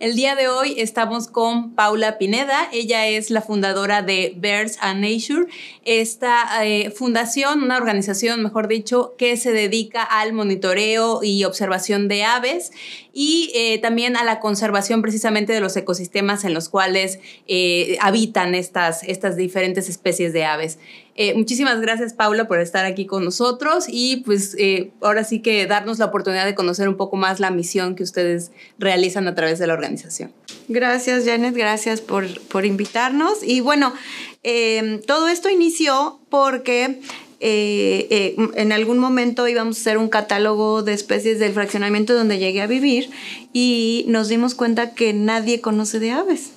El día de hoy estamos con Paula Pineda. Ella es la fundadora de Birds and Nature, esta eh, fundación, una organización, mejor dicho, que se dedica al monitoreo y observación de aves y eh, también a la conservación precisamente de los ecosistemas en los cuales eh, habitan estas, estas diferentes especies de aves. Eh, muchísimas gracias, Paula, por estar aquí con nosotros y pues eh, ahora sí que darnos la oportunidad de conocer un poco más la misión que ustedes realizan a través de la organización. Gracias, Janet, gracias por, por invitarnos. Y bueno, em, todo esto inició porque eh, en algún momento íbamos a hacer un catálogo de especies del fraccionamiento donde llegué a vivir y nos dimos cuenta que nadie conoce de aves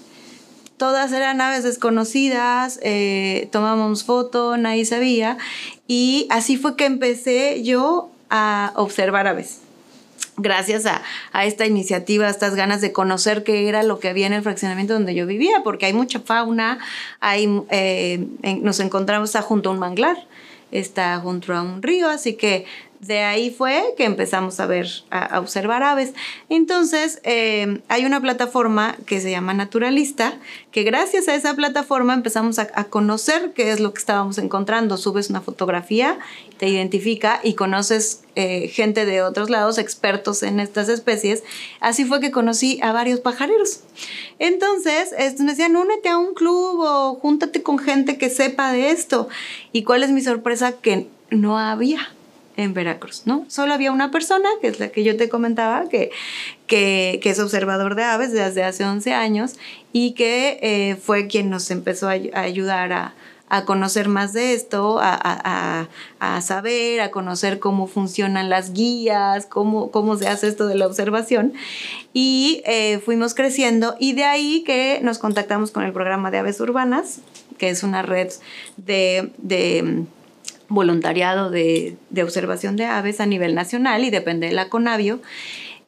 todas eran aves desconocidas, eh, tomábamos foto, nadie sabía, y así fue que empecé yo a observar aves. Gracias a, esta iniciativa, a estas ganas de conocer qué era lo que había en el fraccionamiento donde yo vivía, porque hay mucha fauna, hay, eh, nos encontramos junto a un manglar, está junto a un río, así que de ahí fue que empezamos a ver, a, observar aves. Entonces, eh, hay una plataforma que se llama Naturalista, que gracias a esa plataforma empezamos a, conocer qué es lo que estábamos encontrando. Subes una fotografía, te identifica y conoces eh, gente de otros lados, expertos en estas especies. Así fue que conocí a varios pajareros. Entonces, me decían, únete a un club o júntate con gente que sepa de esto. ¿Y cuál es mi sorpresa? Que no había en Veracruz, ¿no? Solo había una persona, que es la que yo te comentaba, que, que, es observador de aves desde hace 11 años y que eh, fue quien nos empezó a, ayudar a, conocer más de esto, a, saber, a conocer cómo funcionan las guías, cómo, cómo se hace esto de la observación. Y eh, fuimos creciendo y de ahí que nos contactamos con el programa de aves urbanas, que es una red de voluntariado de, observación de aves a nivel nacional y depende de la Conavio.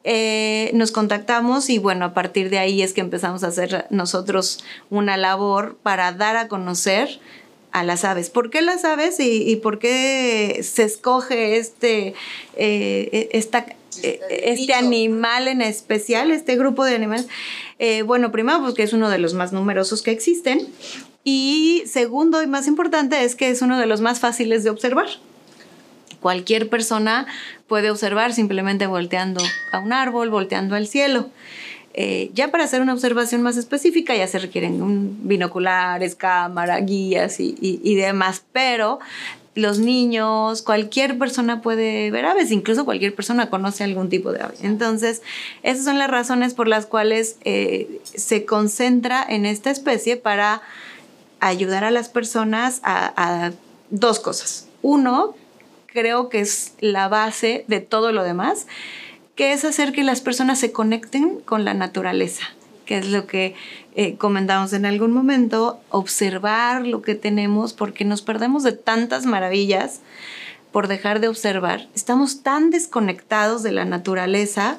Eh, nos contactamos y bueno, a partir de ahí es que empezamos a hacer nosotros una labor para dar a conocer a las aves. ¿Por qué las aves y, por qué se escoge este, eh, esta, eh, este animal en especial, este grupo de animales? bueno, primero porque es uno de los más numerosos que existen y segundo y más importante es que es uno de los más fáciles de observar. Cualquier persona puede observar simplemente volteando a un árbol, volteando al cielo. Eh, ya para hacer una observación más específica ya se requieren binoculares, cámara, guías y, y, demás, pero los niños, cualquier persona puede ver aves, incluso cualquier persona conoce algún tipo de ave. Entonces, esas son las razones por las cuales eh, se concentra en esta especie para ayudar a las personas a, dos cosas. Uno, creo que es la base de todo lo demás, que es hacer que las personas se conecten con la naturaleza, que es lo que eh, comentamos en algún momento, observar lo que tenemos, porque nos perdemos de tantas maravillas por dejar de observar. Estamos tan desconectados de la naturaleza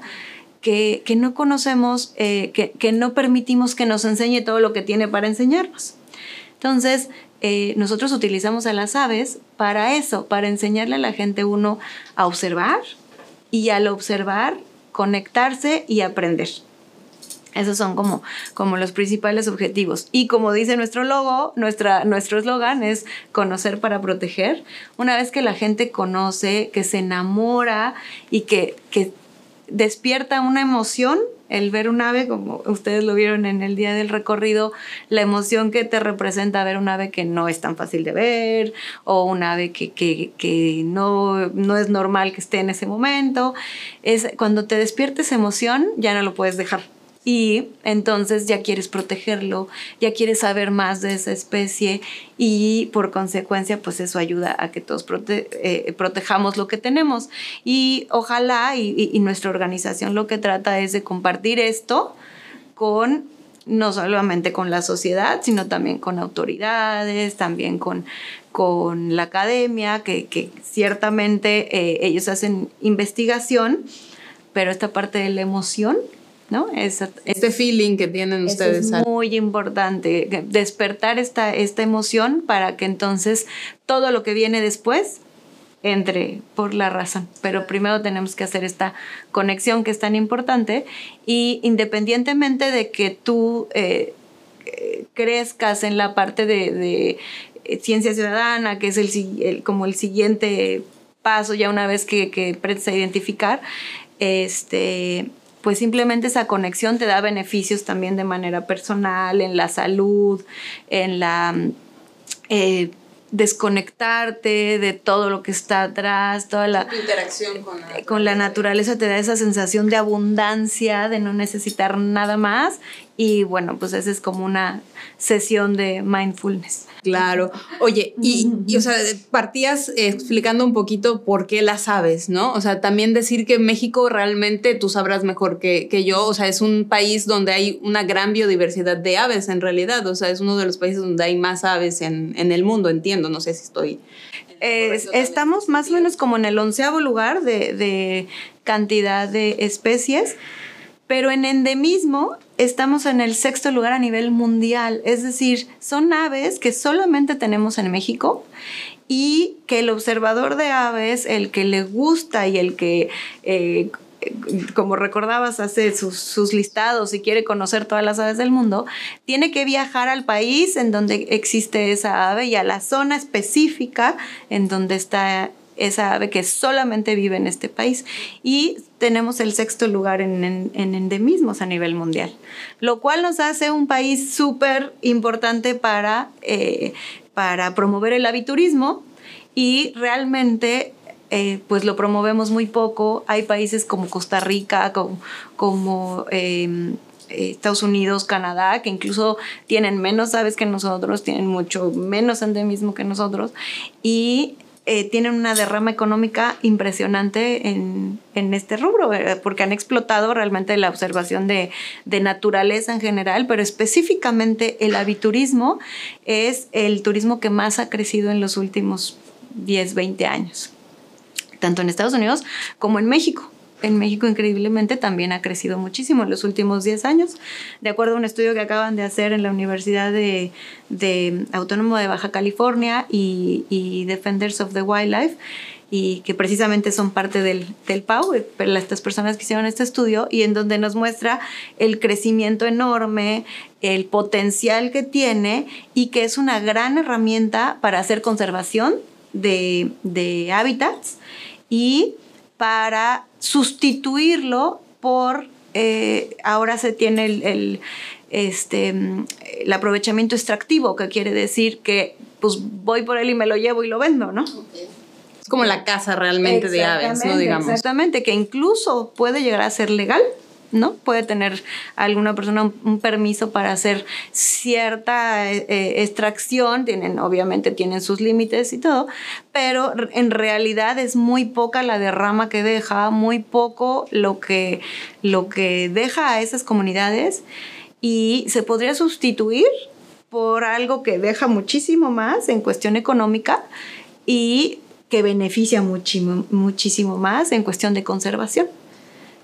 que, no conocemos, eh, que, que no permitimos que nos enseñe todo lo que tiene para enseñarnos. Entonces, eh, nosotros utilizamos a las aves para eso, para enseñarle a la gente uno a observar y al observar conectarse y aprender. Esos son como, como los principales objetivos. Y como dice nuestro logo, nuestra, nuestro eslogan es conocer para proteger. Una vez que la gente conoce, que se enamora y que, que despierta una emoción, el ver un ave, como ustedes lo vieron en el día del recorrido, la emoción que te representa ver un ave que no es tan fácil de ver o un ave que, que, no, no es normal que esté en ese momento. Es, cuando te despiertes emoción, ya no lo puedes dejar y entonces ya quieres protegerlo, ya quieres saber más de esa especie y por consecuencia pues eso ayuda a que todos eh, protejamos lo que tenemos. Y ojalá y, nuestra organización lo que trata es de compartir esto con no solamente con la sociedad, sino también con autoridades, también con, con la academia, que, ciertamente eh, ellos hacen investigación, pero esta parte de la emoción ¿no? este feeling que tienen ustedes. Es muy importante, despertar esta, esta emoción para que entonces todo lo que viene después entre por la razón. Pero primero tenemos que hacer esta conexión que es tan importante y independientemente de que tú eh, eh, crezcas en la parte de, eh, ciencia ciudadana, que es el, como el siguiente paso ya una vez que, que aprendes a identificar, este, pues simplemente esa conexión te da beneficios también de manera personal, en la salud, en la desconectarte de todo lo que está atrás, toda la interacción con la, con la naturaleza te da esa sensación de abundancia, de no necesitar nada más y bueno, pues esa es como una sesión de mindfulness. Claro. Oye, y, o sea, partías explicando un poquito por qué las aves, ¿no? O sea, también decir que México realmente tú sabrás mejor que, que, yo, o sea, es un país donde hay una gran biodiversidad de aves en realidad, o sea, es uno de los países donde hay más aves en, en el mundo, entiendo, no sé si estoy... estamos más o menos como en el onceavo lugar de, de cantidad de especies pero en endemismo estamos en el sexto lugar a nivel mundial, es decir, son aves que solamente tenemos en México y que el observador de aves, el que le gusta y el que... Eh, como recordabas, hace sus, sus, listados y quiere conocer todas las aves del mundo, tiene que viajar al país en donde existe esa ave y a la zona específica en donde está esa ave que solamente vive en este país. Y tenemos el sexto lugar en, endemismos a nivel mundial, lo cual nos hace un país súper importante para, eh, para promover el aviturismo y realmente eh, pues lo promovemos muy poco. Hay países como Costa Rica, como, em, Estados Unidos, Canadá, que incluso tienen menos aves que nosotros, tienen mucho menos endemismo que nosotros y eh, tienen una derrama económica impresionante en, este rubro, porque han explotado realmente la observación de, naturaleza en general, pero específicamente el aviturismo es el turismo que más ha crecido en los últimos 10, 20 años, tanto en Estados Unidos como en México en México increíblemente también ha crecido muchísimo en los últimos 10 años. De acuerdo a un estudio que acaban de hacer en la Universidad de, de Autónomo de Baja California y, y, Defenders of the Wildlife, y que precisamente son parte del, del PAU, eh, estas personas que hicieron este estudio, y en donde nos muestra el crecimiento enorme, el potencial que tiene y que es una gran herramienta para hacer conservación de, de hábitats y para sustituirlo por, eh, ahora se tiene el, este, el aprovechamiento extractivo, que quiere decir que pues voy por él y me lo llevo y lo vendo, ¿no? Es como la casa realmente de aves, ¿no? Digamos. Exactamente, que incluso puede llegar a ser legal. ¿No? Puede tener alguna persona un, permiso para hacer cierta eh, eh, extracción, tienen, obviamente tienen sus límites y todo, pero en realidad es muy poca la derrama que deja, muy poco lo que, lo que deja a esas comunidades y se podría sustituir por algo que deja muchísimo más en cuestión económica y que beneficia muchísimo, muchísimo más en cuestión de conservación.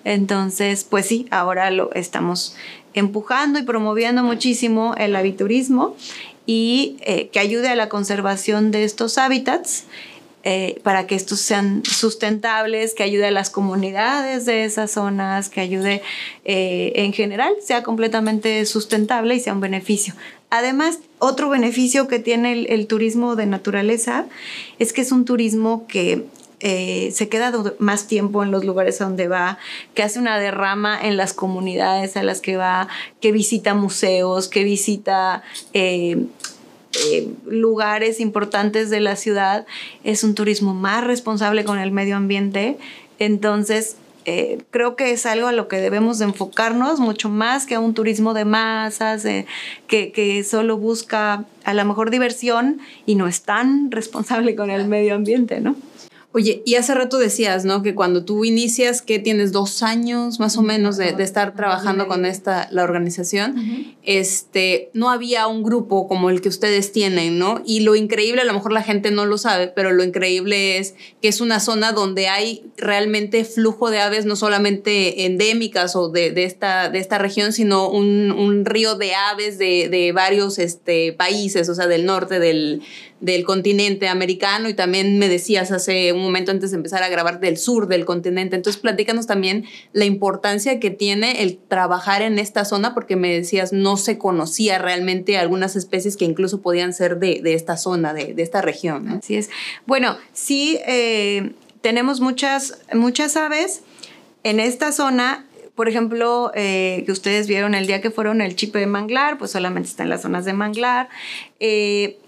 Entonces, pues sí, ahora lo estamos empujando y promoviendo muchísimo el aviturismo y eh, que ayude a la conservación de estos hábitats eh, para que estos sean sustentables, que ayude a las comunidades de esas zonas, que ayude eh, en general, sea completamente sustentable y sea un beneficio. Además, otro beneficio que tiene el turismo de naturaleza es que es un turismo que eh, se queda más tiempo en los lugares a donde va, que hace una derrama en las comunidades a las que va, que visita museos, que visita eh, eh, lugares importantes de la ciudad. Es un turismo más responsable con el medio ambiente. Entonces, eh, creo que es algo a lo que debemos enfocarnos mucho más que a un turismo de masas, eh, que, que, solo busca a la mejor diversión y no es tan responsable con el medio ambiente, ¿no? Oye, y hace rato decías, ¿no? Que cuando tú inicias, que tienes dos años más o menos de, estar trabajando con esta, la organización, este, no había un grupo como el que ustedes tienen, ¿no? Y lo increíble, a lo mejor la gente no lo sabe, pero lo increíble es que es una zona donde hay realmente flujo de aves, no solamente endémicas o de, de esta, de esta región, sino un, un río de aves de, de varios este, países, o sea, del norte, del, del continente americano y también me decías hace un momento antes de empezar a grabar del sur del continente. Entonces, platícanos también la importancia que tiene el trabajar en esta zona, porque me decías no se conocía realmente algunas especies que incluso podían ser de, esta zona, de, esta región. Así es. Bueno, sí, eh, tenemos muchas, muchas aves en esta zona por ejemplo, eh, que ustedes vieron el día que fueron el chipe de manglar, pues solamente está en las zonas de manglar. Eh,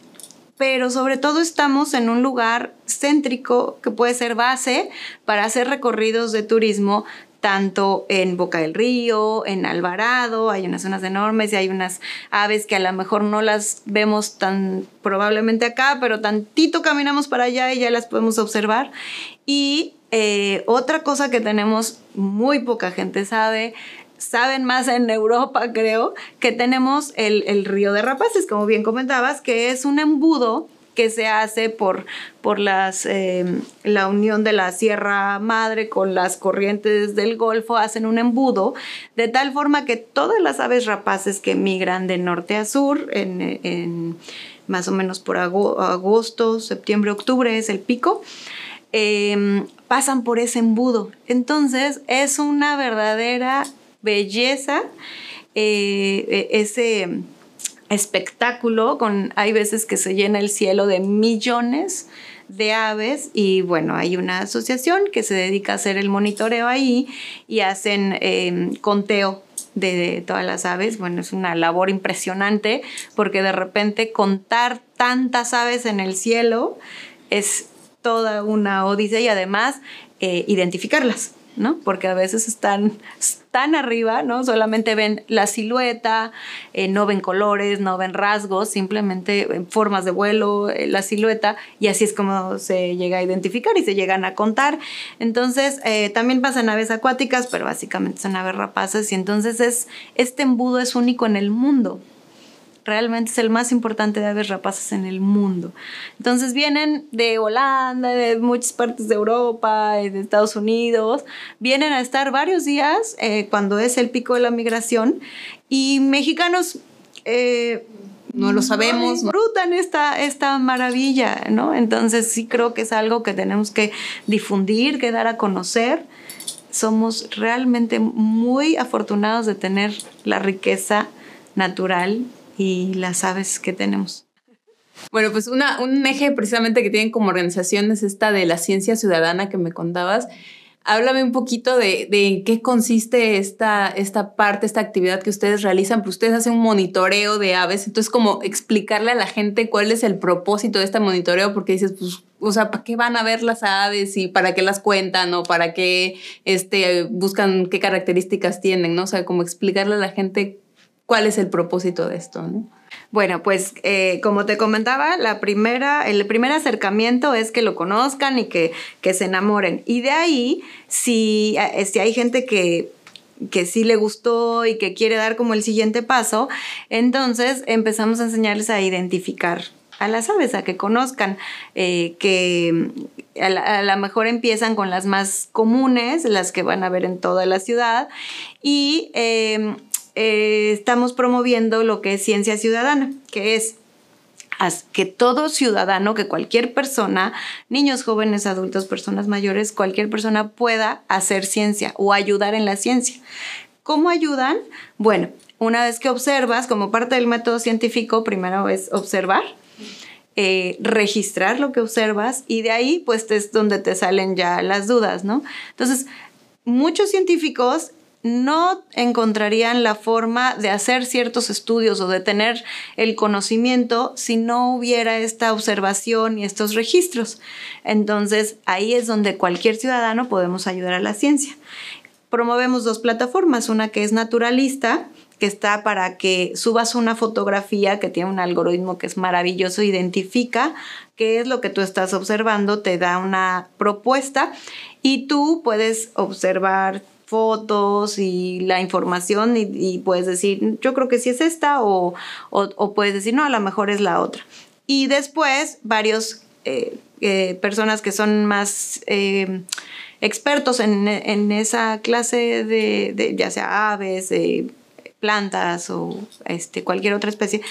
pero sobre todo estamos en un lugar céntrico que puede ser base para hacer recorridos de turismo tanto en Boca del Río, en Alvarado, hay unas zonas enormes y hay unas aves que a lo mejor no las vemos tan probablemente acá, pero tantito caminamos para allá y ya las podemos observar. Y eh, otra cosa que tenemos, muy poca gente sabe, saben más en Europa, creo, que tenemos el, río de Rapaces, como bien comentabas, que es un embudo que se hace por, por las, em, la unión de la Sierra Madre con las corrientes del Golfo, hacen un embudo, de tal forma que todas las aves rapaces que migran de norte a sur, en, más o menos por agosto, septiembre, octubre es el pico, em, pasan por ese embudo. Entonces es una verdadera belleza, eh, e, ese espectáculo, con, hay veces que se llena el cielo de millones de aves y bueno, hay una asociación que se dedica a hacer el monitoreo ahí y hacen em, conteo de, todas las aves. Bueno, es una labor impresionante porque de repente contar tantas aves en el cielo es toda una odisea y además eh, identificarlas. ¿No? Porque a veces están tan arriba, ¿no? Solamente ven la silueta, eh, no ven colores, no ven rasgos, simplemente ven formas de vuelo, eh, la silueta, y así es como se llega a identificar y se llegan a contar. Entonces, eh, también pasan aves acuáticas, pero básicamente son aves rapaces, y entonces es, este embudo es único en el mundo, realmente es el más importante de aves rapaces en el mundo. Entonces vienen de Holanda, de muchas partes de Europa, de Estados Unidos, vienen a estar varios días eh, cuando es el pico de la migración y mexicanos... Eh, no lo sabemos. disfrutan esta, esta maravilla, ¿no? Entonces sí creo que es algo que tenemos que difundir, que dar a conocer. Somos realmente muy afortunados de tener la riqueza natural y las aves que tenemos. Bueno, pues un eje precisamente que tienen como organización es esta de la ciencia ciudadana que me contabas. Háblame un poquito de, de qué consiste esta, esta parte, esta actividad que ustedes realizan. Pues ustedes hacen un monitoreo de aves, entonces como explicarle a la gente cuál es el propósito de este monitoreo, porque dices, pues, o sea, ¿para qué van a ver las aves y para qué las cuentan o para qué este, buscan qué características tienen, ¿no? O sea, como explicarle a la gente cuál es el propósito de esto. Bueno, pues eh, como te comentaba, la primera, el primer acercamiento es que lo conozcan y que, que se enamoren. Y de ahí, si, eh, si hay gente que que sí le gustó y que quiere dar como el siguiente paso, entonces empezamos a enseñarles a identificar a las aves, a que conozcan, eh, que a lo mejor empiezan con las más comunes, las que van a ver en toda la ciudad, y eh, estamos promoviendo lo que es ciencia ciudadana, que es que todo ciudadano, que cualquier persona, niños, jóvenes, adultos, personas mayores, cualquier persona pueda hacer ciencia o ayudar en la ciencia. ¿Cómo ayudan? Bueno, una vez que observas, como parte del método científico, primero es observar, eh, registrar lo que observas y de ahí pues es donde te salen ya las dudas, ¿no? Entonces, muchos científicos no encontrarían la forma de hacer ciertos estudios o de tener el conocimiento si no hubiera esta observación y estos registros. Entonces, ahí es donde cualquier ciudadano podemos ayudar a la ciencia. Promovemos dos plataformas, una que es naturalista, que está para que subas una fotografía que tiene un algoritmo que es maravilloso, identifica qué es lo que tú estás observando, te da una propuesta y tú puedes observar fotos y la información y, puedes decir, yo creo que sí es esta o, puedes decir, no, a lo mejor es la otra. Y después varios eh, eh, personas que son más eh, expertos en, esa clase de, ya sea aves, plantas o este, cualquier otra especie,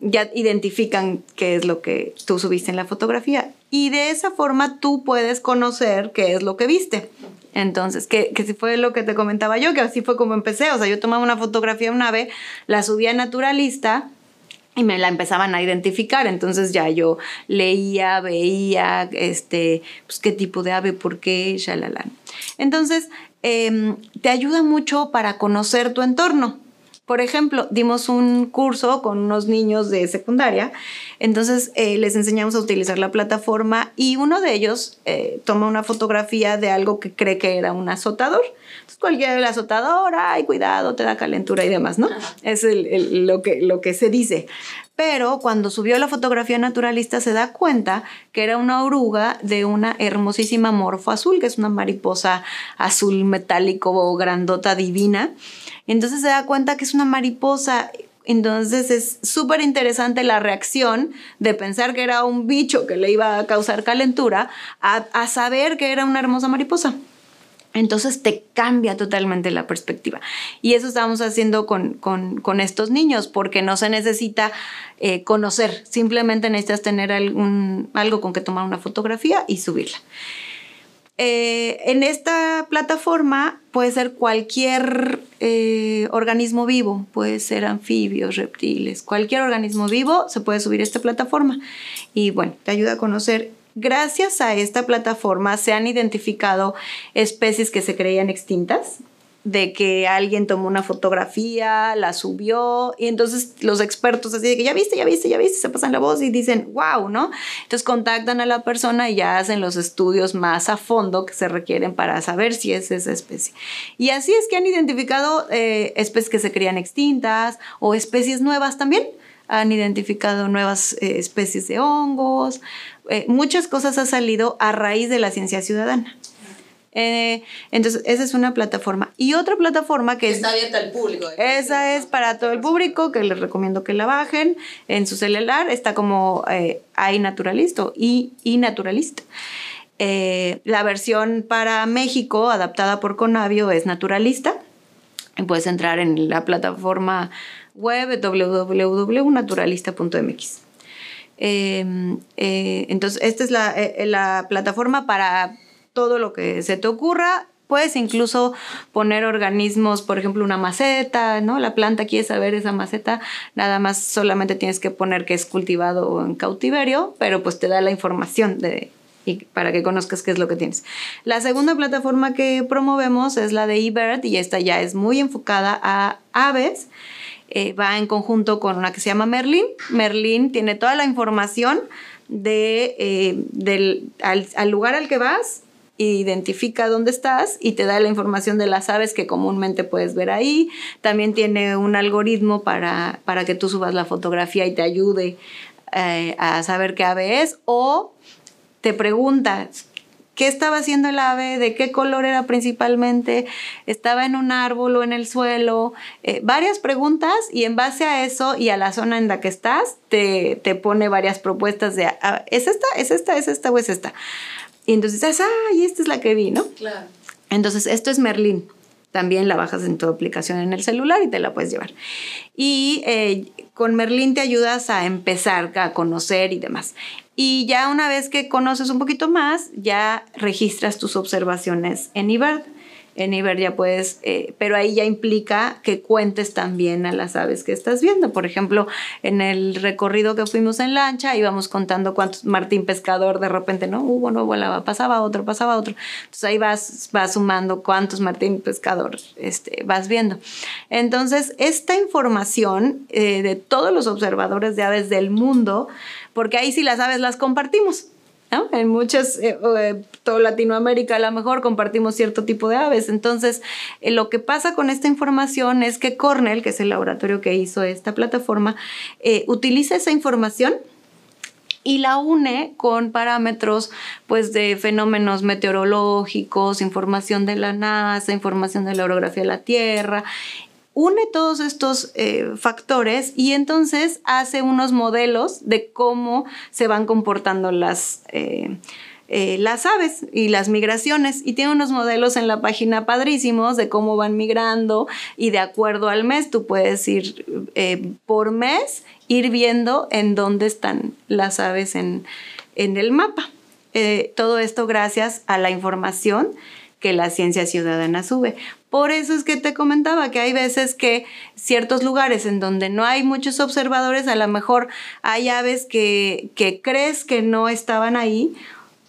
ya identifican qué es lo que tú subiste en la fotografía. Y de esa forma tú puedes conocer qué es lo que viste. Entonces, que, que si fue lo que te comentaba yo, que así fue como empecé. O sea, yo tomaba una fotografía de un ave, la subía naturalista y me la empezaban a identificar. Entonces ya yo leía, veía, este, pues qué tipo de ave, por qué, shalala. Entonces, em, te ayuda mucho para conocer tu entorno. Por ejemplo, dimos un curso con unos niños de secundaria, entonces eh, les enseñamos a utilizar la plataforma y uno de ellos eh, toma una fotografía de algo que cree que era un azotador. Entonces cualquier azotador, ay, cuidado, te da calentura y demás, ¿no? Es lo, que, lo que se dice. Pero cuando subió la fotografía naturalista se da cuenta que era una oruga de una hermosísima morfo azul, que es una mariposa azul metálico, grandota, divina. Entonces se da cuenta que es una mariposa. Entonces es súper interesante la reacción de pensar que era un bicho que le iba a causar calentura a, saber que era una hermosa mariposa. Entonces te cambia totalmente la perspectiva. Y eso estamos haciendo con, estos niños, porque no se necesita eh, conocer, simplemente necesitas tener algún, algo con que tomar una fotografía y subirla. Eh, en esta plataforma puede ser cualquier eh, organismo vivo, puede ser anfibios, reptiles, cualquier organismo vivo se puede subir a esta plataforma. Y bueno, te ayuda a conocer. Gracias a esta plataforma se han identificado especies que se creían extintas, de que alguien tomó una fotografía, la subió y entonces los expertos así de que ya viste, ya viste, ya viste, se pasan la voz y dicen, wow, ¿no? Entonces contactan a la persona y ya hacen los estudios más a fondo que se requieren para saber si es esa especie. Y así es que han identificado eh, especies que se creían extintas o especies nuevas también. Han identificado nuevas eh, especies de hongos. Eh, muchas cosas han salido a raíz de la ciencia ciudadana. Eh, entonces, esa es una plataforma. Y otra plataforma que está abierta al público. Esa es para todo el público, que les recomiendo que la bajen en su celular. Está como eh, iNaturalista y iNaturalista. Eh, la versión para México, adaptada por Conavio, es Naturalista. Puedes entrar en la plataforma web www.naturalista.mx. Em, entonces, esta es la, la plataforma para todo lo que se te ocurra. Puedes incluso poner organismos, por ejemplo, una maceta, ¿no? La planta quiere saber esa maceta, nada más solamente tienes que poner que es cultivado en cautiverio, pero pues te da la información de, y para que conozcas qué es lo que tienes. La segunda plataforma que promovemos es la de eBird y esta ya es muy enfocada a aves. Eh, va en conjunto con una que se llama Merlin. Merlin tiene toda la información de, eh, del, al, lugar al que vas, identifica dónde estás y te da la información de las aves que comúnmente puedes ver ahí. También tiene un algoritmo para, para que tú subas la fotografía y te ayude eh, a saber qué ave es. O te pregunta, ¿qué estaba haciendo el ave? ¿De qué color era principalmente? ¿Estaba en un árbol o en el suelo? Eh, varias preguntas y en base a eso y a la zona en la que estás, te, te pone varias propuestas de, ah, ¿es esta? ¿Es esta? ¿Es esta o es esta? Y entonces dices, ah, y esta es la que vi, ¿no? Claro. Entonces, esto es Merlín. También la bajas en tu aplicación en el celular y te la puedes llevar. Y eh, con Merlín te ayudas a empezar a conocer y demás. Y ya una vez que conoces un poquito más, ya registras tus observaciones en eBird. En Iber ya puedes, eh, pero ahí ya implica que cuentes también a las aves que estás viendo. Por ejemplo, en el recorrido que fuimos en lancha, íbamos contando cuántos Martín Pescador de repente, ¿no? Hubo, no volaba, pasaba otro, pasaba otro. Entonces ahí vas, vas sumando cuántos Martín Pescador este, vas viendo. Entonces, esta información eh, de todos los observadores de aves del mundo, porque ahí sí las aves las compartimos. En muchas, eh, eh, Latinoamérica a lo mejor compartimos cierto tipo de aves. Entonces, eh, lo que pasa con esta información es que Cornell, que es el laboratorio que hizo esta plataforma, utiliza esa información y la une con parámetros pues de fenómenos meteorológicos, información de la NASA, información de la orografía de la Tierra une todos estos eh, factores y entonces hace unos modelos de cómo se van comportando las, eh, eh, las aves y las migraciones. Y tiene unos modelos en la página padrísimos de cómo van migrando y de acuerdo al mes tú puedes ir por mes, ir viendo en dónde están las aves en, en el mapa. todo esto gracias a la información que la ciencia ciudadana sube. Por eso es que te comentaba que hay veces que ciertos lugares en donde no hay muchos observadores, a lo mejor hay aves que, que crees que no estaban ahí,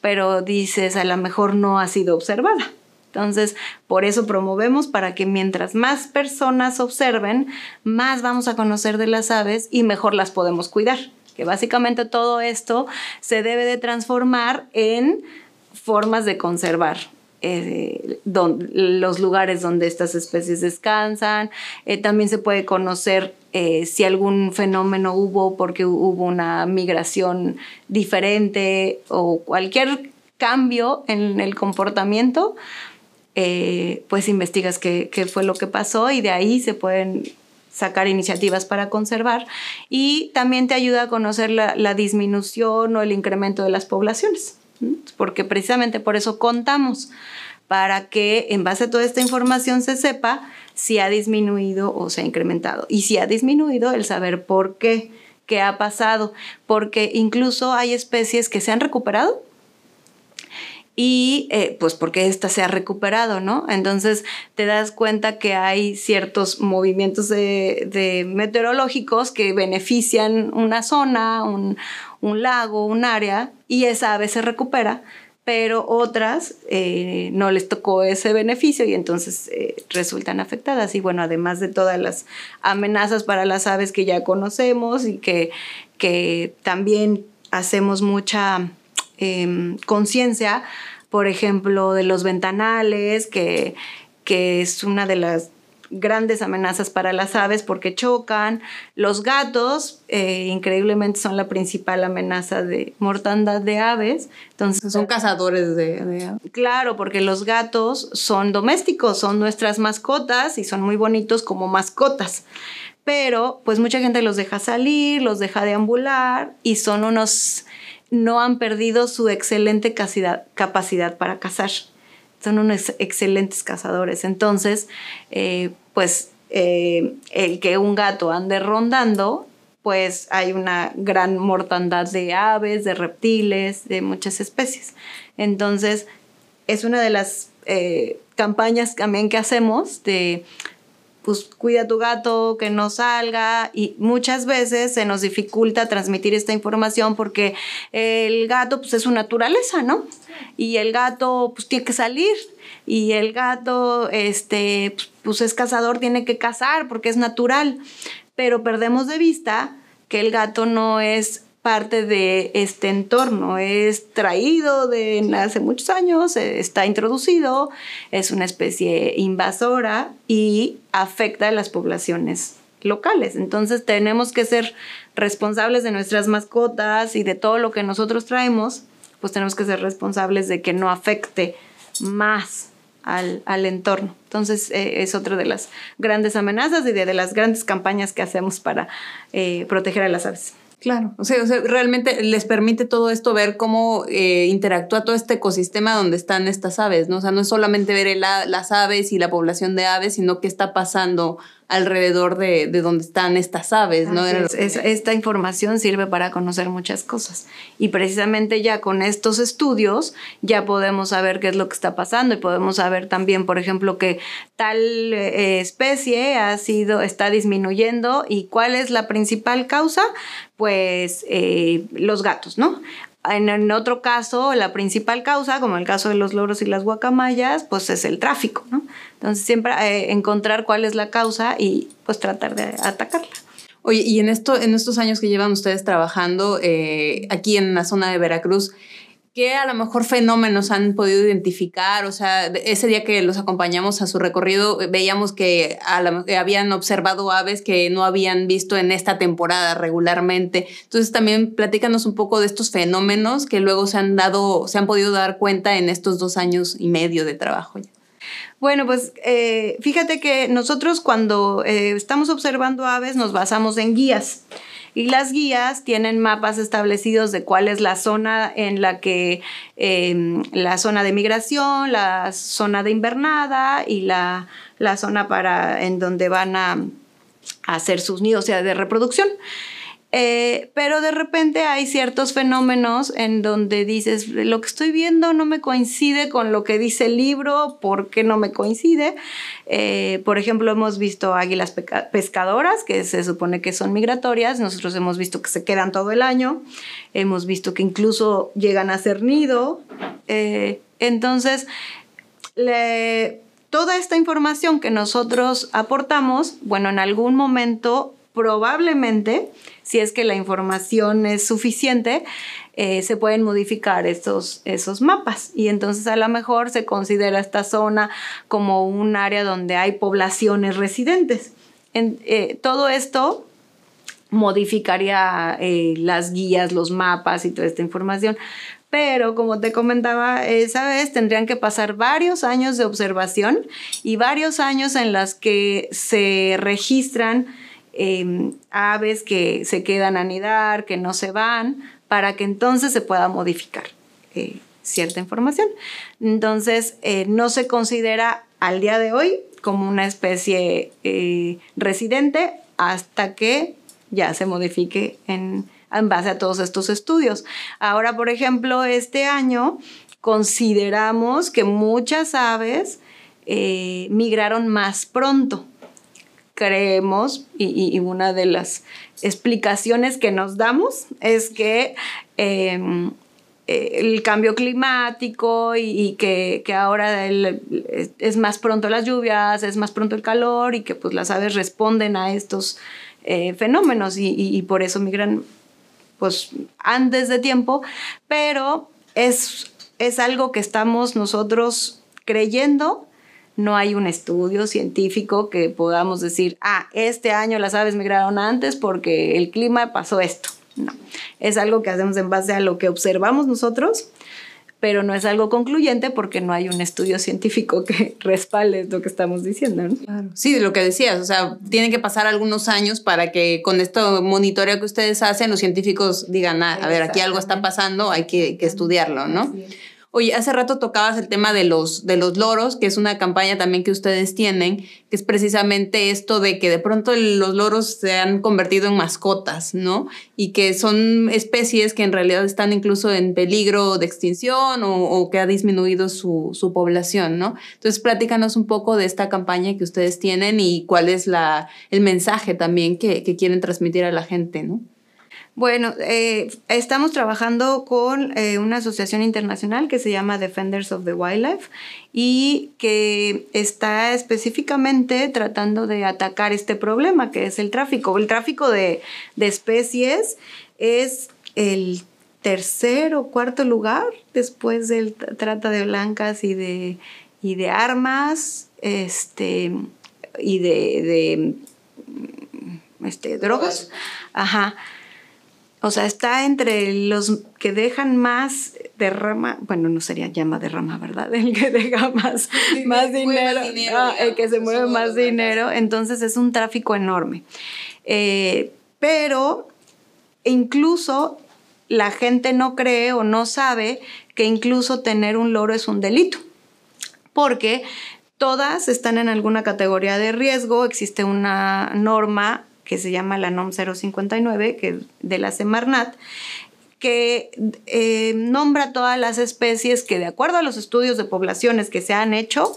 pero dices a lo mejor no ha sido observada. Entonces, por eso promovemos para que mientras más personas observen, más vamos a conocer de las aves y mejor las podemos cuidar. Que básicamente todo esto se debe de transformar en formas de conservar eh, los lugares donde estas especies descansan. Eh, también se puede conocer eh, si algún fenómeno hubo porque hubo una migración diferente o cualquier cambio en el comportamiento, pues investigas qué, fue lo que pasó y de ahí se pueden sacar iniciativas para conservar y también te ayuda a conocer la disminución o el incremento de las poblaciones porque precisamente por eso contamos, para que en base a toda esta información se sepa si ha disminuido o se ha incrementado. Y si ha disminuido, el saber por qué, qué ha pasado, porque incluso hay especies que se han recuperado y eh, pues porque esta se ha recuperado, ¿no? Entonces te das cuenta que hay ciertos movimientos de, meteorológicos que benefician una zona, un, un lago, un área, y esa ave se recupera, pero otras eh, no les tocó ese beneficio y entonces eh, resultan afectadas. Y bueno, además de todas las amenazas para las aves que ya conocemos y que, que también hacemos mucha em, conciencia, por ejemplo, de los ventanales, que, que es una de las grandes amenazas para las aves porque chocan. Los gatos, eh, increíblemente, son la principal amenaza de mortandad de aves. Entonces, son cazadores de, de, Claro, porque los gatos son domésticos, son nuestras mascotas y son muy bonitos como mascotas. Pero, pues mucha gente los deja salir, los deja deambular y son unos... no han perdido su excelente capacidad para cazar son unos excelentes cazadores. Entonces, eh, pues eh, el que un gato ande rondando, pues hay una gran mortandad de aves, de reptiles, de muchas especies. Entonces, es una de las eh, campañas también que hacemos de pues cuida tu gato, que no salga y muchas veces se nos dificulta transmitir esta información porque el gato pues es su naturaleza, ¿no? Y el gato pues tiene que salir y el gato este pues es cazador, tiene que cazar porque es natural, pero perdemos de vista que el gato no es parte de este entorno. Es traído de hace muchos años, eh, está introducido, es una especie invasora y afecta a las poblaciones locales. Entonces tenemos que ser responsables de nuestras mascotas y de todo lo que nosotros traemos, pues tenemos que ser responsables de que no afecte más al, entorno. Entonces eh, es otra de las grandes amenazas y de, las grandes campañas que hacemos para eh, proteger a las aves. Claro, o sea, realmente les permite todo esto ver cómo eh, interactúa todo este ecosistema donde están estas aves, ¿no? O sea, no es solamente ver las aves y la población de aves, sino qué está pasando alrededor de, donde están estas aves, ¿no? esta información sirve para conocer muchas cosas y precisamente ya con estos estudios ya podemos saber qué es lo que está pasando y podemos saber también, por ejemplo, que tal eh, especie ha sido, está disminuyendo y cuál es la principal causa, pues eh, los gatos, ¿no? En, otro caso, la principal causa, como el caso de los loros y las guacamayas, pues es el tráfico, ¿no? Entonces siempre eh, encontrar cuál es la causa y pues tratar de atacarla. Oye, y en, esto, en estos años que llevan ustedes trabajando eh, aquí en la zona de Veracruz, ¿Qué a lo mejor fenómenos han podido identificar? O sea, ese día que los acompañamos a su recorrido, veíamos que habían observado aves que no habían visto en esta temporada regularmente. Entonces también platícanos un poco de estos fenómenos que luego se han dado, se han podido dar cuenta en estos dos años y medio de trabajo. Bueno, pues eh, fíjate que nosotros cuando eh, estamos observando aves nos basamos en guías y las guías tienen mapas establecidos de cuál es la zona en la que em, la zona de migración, la zona de invernada y la, zona para en donde van a, a hacer sus nidos, o sea, de reproducción. Eh, pero de repente hay ciertos fenómenos en donde dices, lo que estoy viendo no me coincide con lo que dice el libro, ¿por qué no me coincide? Eh, por ejemplo, hemos visto águilas pescadoras, que se supone que son migratorias, nosotros hemos visto que se quedan todo el año, hemos visto que incluso llegan a ser nido. Eh, entonces, toda esta información que nosotros aportamos, bueno, en algún momento probablemente, si es que la información es suficiente, eh, se pueden modificar esos, esos mapas. Y entonces a lo mejor se considera esta zona como un área donde hay poblaciones residentes. En, eh, todo esto modificaría eh, las guías, los mapas y toda esta información. Pero como te comentaba esa vez, tendrían que pasar varios años de observación y varios años en las que se registran Em, aves que se quedan a anidar, que no se van, para que entonces se pueda modificar eh, cierta información. Entonces, eh, no se considera al día de hoy como una especie eh, residente hasta que ya se modifique en, en base a todos estos estudios. Ahora, por ejemplo, este año consideramos que muchas aves migraron más pronto creemos y, una de las explicaciones que nos damos es que em, eh, el cambio climático y, que, ahora es más pronto las lluvias, es más pronto el calor y que pues las aves responden a estos eh, fenómenos y, por eso migran pues antes de tiempo, pero es, es algo que estamos nosotros creyendo no hay un estudio científico que podamos decir, ah, este año las aves migraron antes porque el clima pasó esto. No, es algo que hacemos en base a lo que observamos nosotros, pero no es algo concluyente porque no hay un estudio científico que respalde lo que estamos diciendo. Claro. Sí, de lo que decías, o sea, tienen que pasar algunos años para que con esto monitoreo que ustedes hacen, los científicos digan, ah, a ver, aquí algo está pasando, hay que, que estudiarlo, ¿no? Oye, hace rato tocabas el tema de los, de los loros, que es una campaña también que ustedes tienen, que es precisamente esto de que de pronto los loros se han convertido en mascotas, ¿no? Y que son especies que en realidad están incluso en peligro de extinción o, que ha disminuido su, población, ¿no? Entonces, platícanos un poco de esta campaña que ustedes tienen y cuál es la, el mensaje también que, que quieren transmitir a la gente, ¿no? Bueno, eh, estamos trabajando con eh, una asociación internacional que se llama Defenders of the Wildlife y que está específicamente tratando de atacar este problema que es el tráfico. El tráfico de, especies es el tercer o cuarto lugar después del trata de blancas y de, y de armas este, y de, de este, drogas. Ajá. O sea, está entre los que dejan más derrama, bueno, no sería llama derrama, ¿verdad? El que deja más, más dinero, ah, el que se mueve más dinero, entonces es un tráfico enorme. Eh, pero incluso la gente no cree o no sabe que incluso tener un loro es un delito, porque Todas están en alguna categoría de riesgo. Existe una norma que se llama la NOM 059, que de la Semarnat, que eh, nombra todas las especies que de acuerdo a los estudios de poblaciones que se han hecho,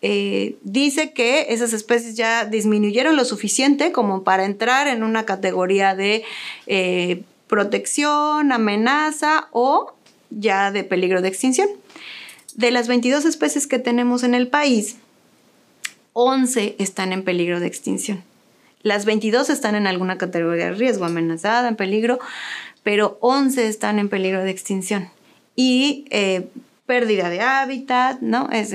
eh, dice que esas especies ya disminuyeron lo suficiente como para entrar en una categoría de eh, protección, amenaza o ya de peligro de extinción. De las 22 especies que tenemos en el país, 11 están en peligro de extinción. Las 22 están en alguna categoría de riesgo, amenazada, en peligro, pero 11 están en peligro de extinción. Y eh, pérdida de hábitat, ¿no? Es,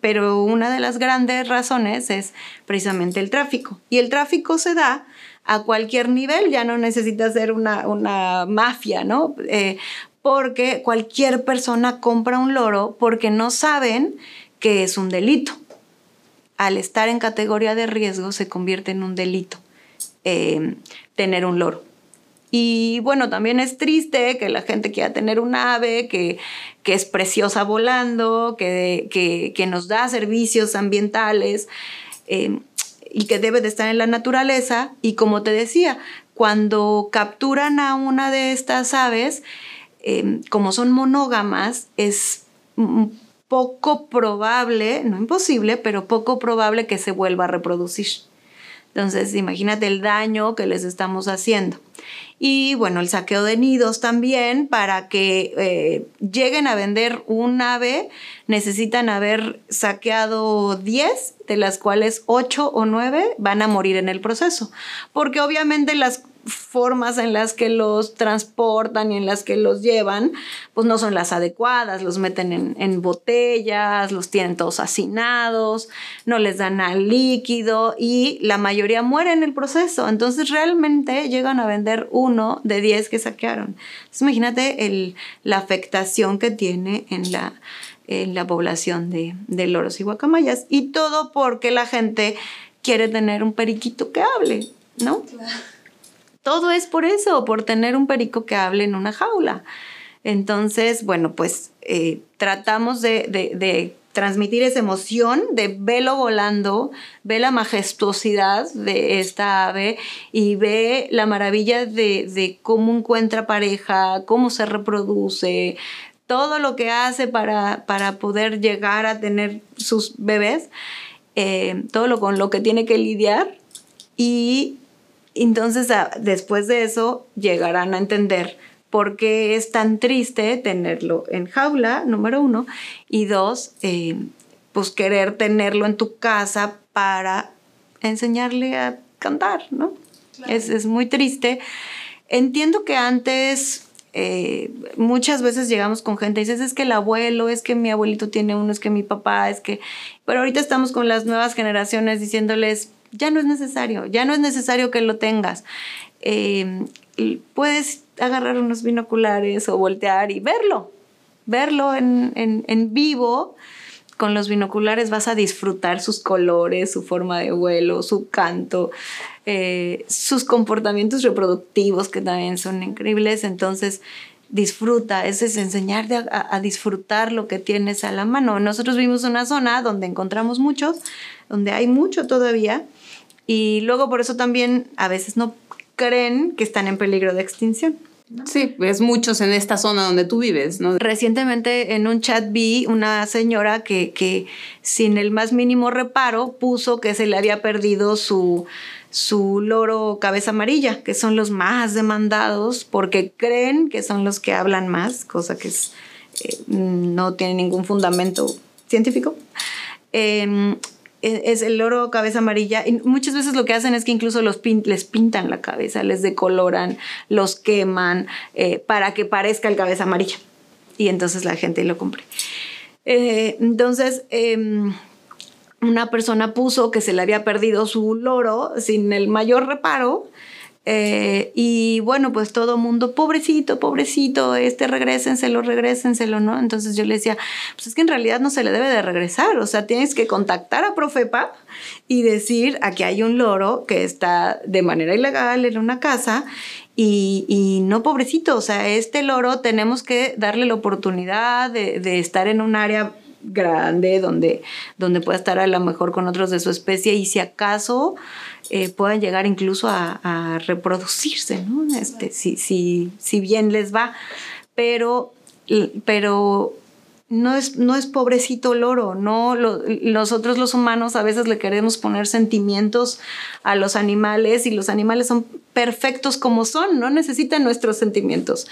pero una de las grandes razones es precisamente el tráfico. Y el tráfico se da a cualquier nivel, ya no necesita ser una, una mafia, ¿no? Eh, porque cualquier persona compra un loro porque no saben que es un delito. Al estar en categoría de riesgo se convierte en un delito eh, tener un loro. Y bueno, también es triste que la gente quiera tener un ave que, es preciosa volando, que, que, nos da servicios ambientales eh, y que debe de estar en la naturaleza. Y como te decía, cuando capturan a una de estas aves, Em, como son monógamas, es poco probable, no imposible, pero poco probable que se vuelva a reproducir. Entonces, imagínate el daño que les estamos haciendo. Y bueno, el saqueo de nidos también, para que eh, lleguen a vender un ave, necesitan haber saqueado 10, de las cuales 8 o 9 van a morir en el proceso. Porque obviamente las formas en las que los transportan y en las que los llevan, pues no son las adecuadas, los meten en, botellas, los tienen todos hacinados, no les dan al líquido y la mayoría muere en el proceso. Entonces realmente llegan a vender uno de 10 que saquearon. imagínate la afectación que tiene en la, en la población de, de loros y guacamayas. Y todo porque la gente quiere tener un periquito que hable, ¿no? Todo es por eso, por tener un perico que hable en una jaula. Entonces, bueno, pues eh, tratamos de, transmitir esa emoción de velo volando, ve la majestuosidad de esta ave y ve la maravilla de, cómo encuentra pareja, cómo se reproduce, todo lo que hace para, poder llegar a tener sus bebés, eh, todo lo con lo que tiene que lidiar y entonces, después de eso, llegarán a entender por qué es tan triste tenerlo en jaula, número uno, y dos, eh, pues querer tenerlo en tu casa para enseñarle a cantar, ¿no? Es, muy triste. Entiendo que antes eh, muchas veces llegamos con gente y dices, es que el abuelo, es que mi abuelito tiene uno, es que mi papá, es que... Pero ahorita estamos con las nuevas generaciones diciéndoles, ya no es necesario, ya no es necesario que lo tengas. Em, puedes agarrar unos binoculares o voltear y verlo, verlo en, vivo. Con los binoculares vas a disfrutar sus colores, su forma de vuelo, su canto, eh, sus comportamientos reproductivos que también son increíbles. Entonces, disfruta, es enseñarte a, a, disfrutar lo que tienes a la mano. Nosotros vimos una zona donde encontramos muchos, donde hay mucho todavía, y luego por eso también a veces no creen que están en peligro de extinción. Sí, es muchos en esta zona donde tú vives, ¿no? Recientemente en un chat vi una señora que, que sin el más mínimo reparo puso que se le había perdido su, su loro cabeza amarilla, que son los más demandados porque creen que son los que hablan más, cosa que es, eh, no tiene ningún fundamento científico. Em, es el loro cabeza amarilla. Y muchas veces lo que hacen es que incluso los les pintan la cabeza, les decoloran, los queman eh, para que parezca el cabeza amarilla. Y entonces la gente lo compre. Eh, entonces, em, una persona puso que se le había perdido su loro sin el mayor reparo eh, y bueno, pues todo mundo, pobrecito, pobrecito, este regrésenselo, regrésenselo, ¿no? Entonces yo le decía, pues es que en realidad no se le debe de regresar, o sea, tienes que contactar a Profepa y decir, aquí hay un loro que está de manera ilegal en una casa y, y, no pobrecito, o sea, este loro tenemos que darle la oportunidad de, de, estar en un área grande, donde, donde pueda estar a lo mejor con otros de su especie y si acaso eh, puedan llegar incluso a, reproducirse, ¿no? Este, si, si, si bien les va. Pero, pero no es, no es pobrecito loro, no nosotros los humanos a veces le queremos poner sentimientos a los animales y los animales son perfectos como son, no necesitan nuestros sentimientos.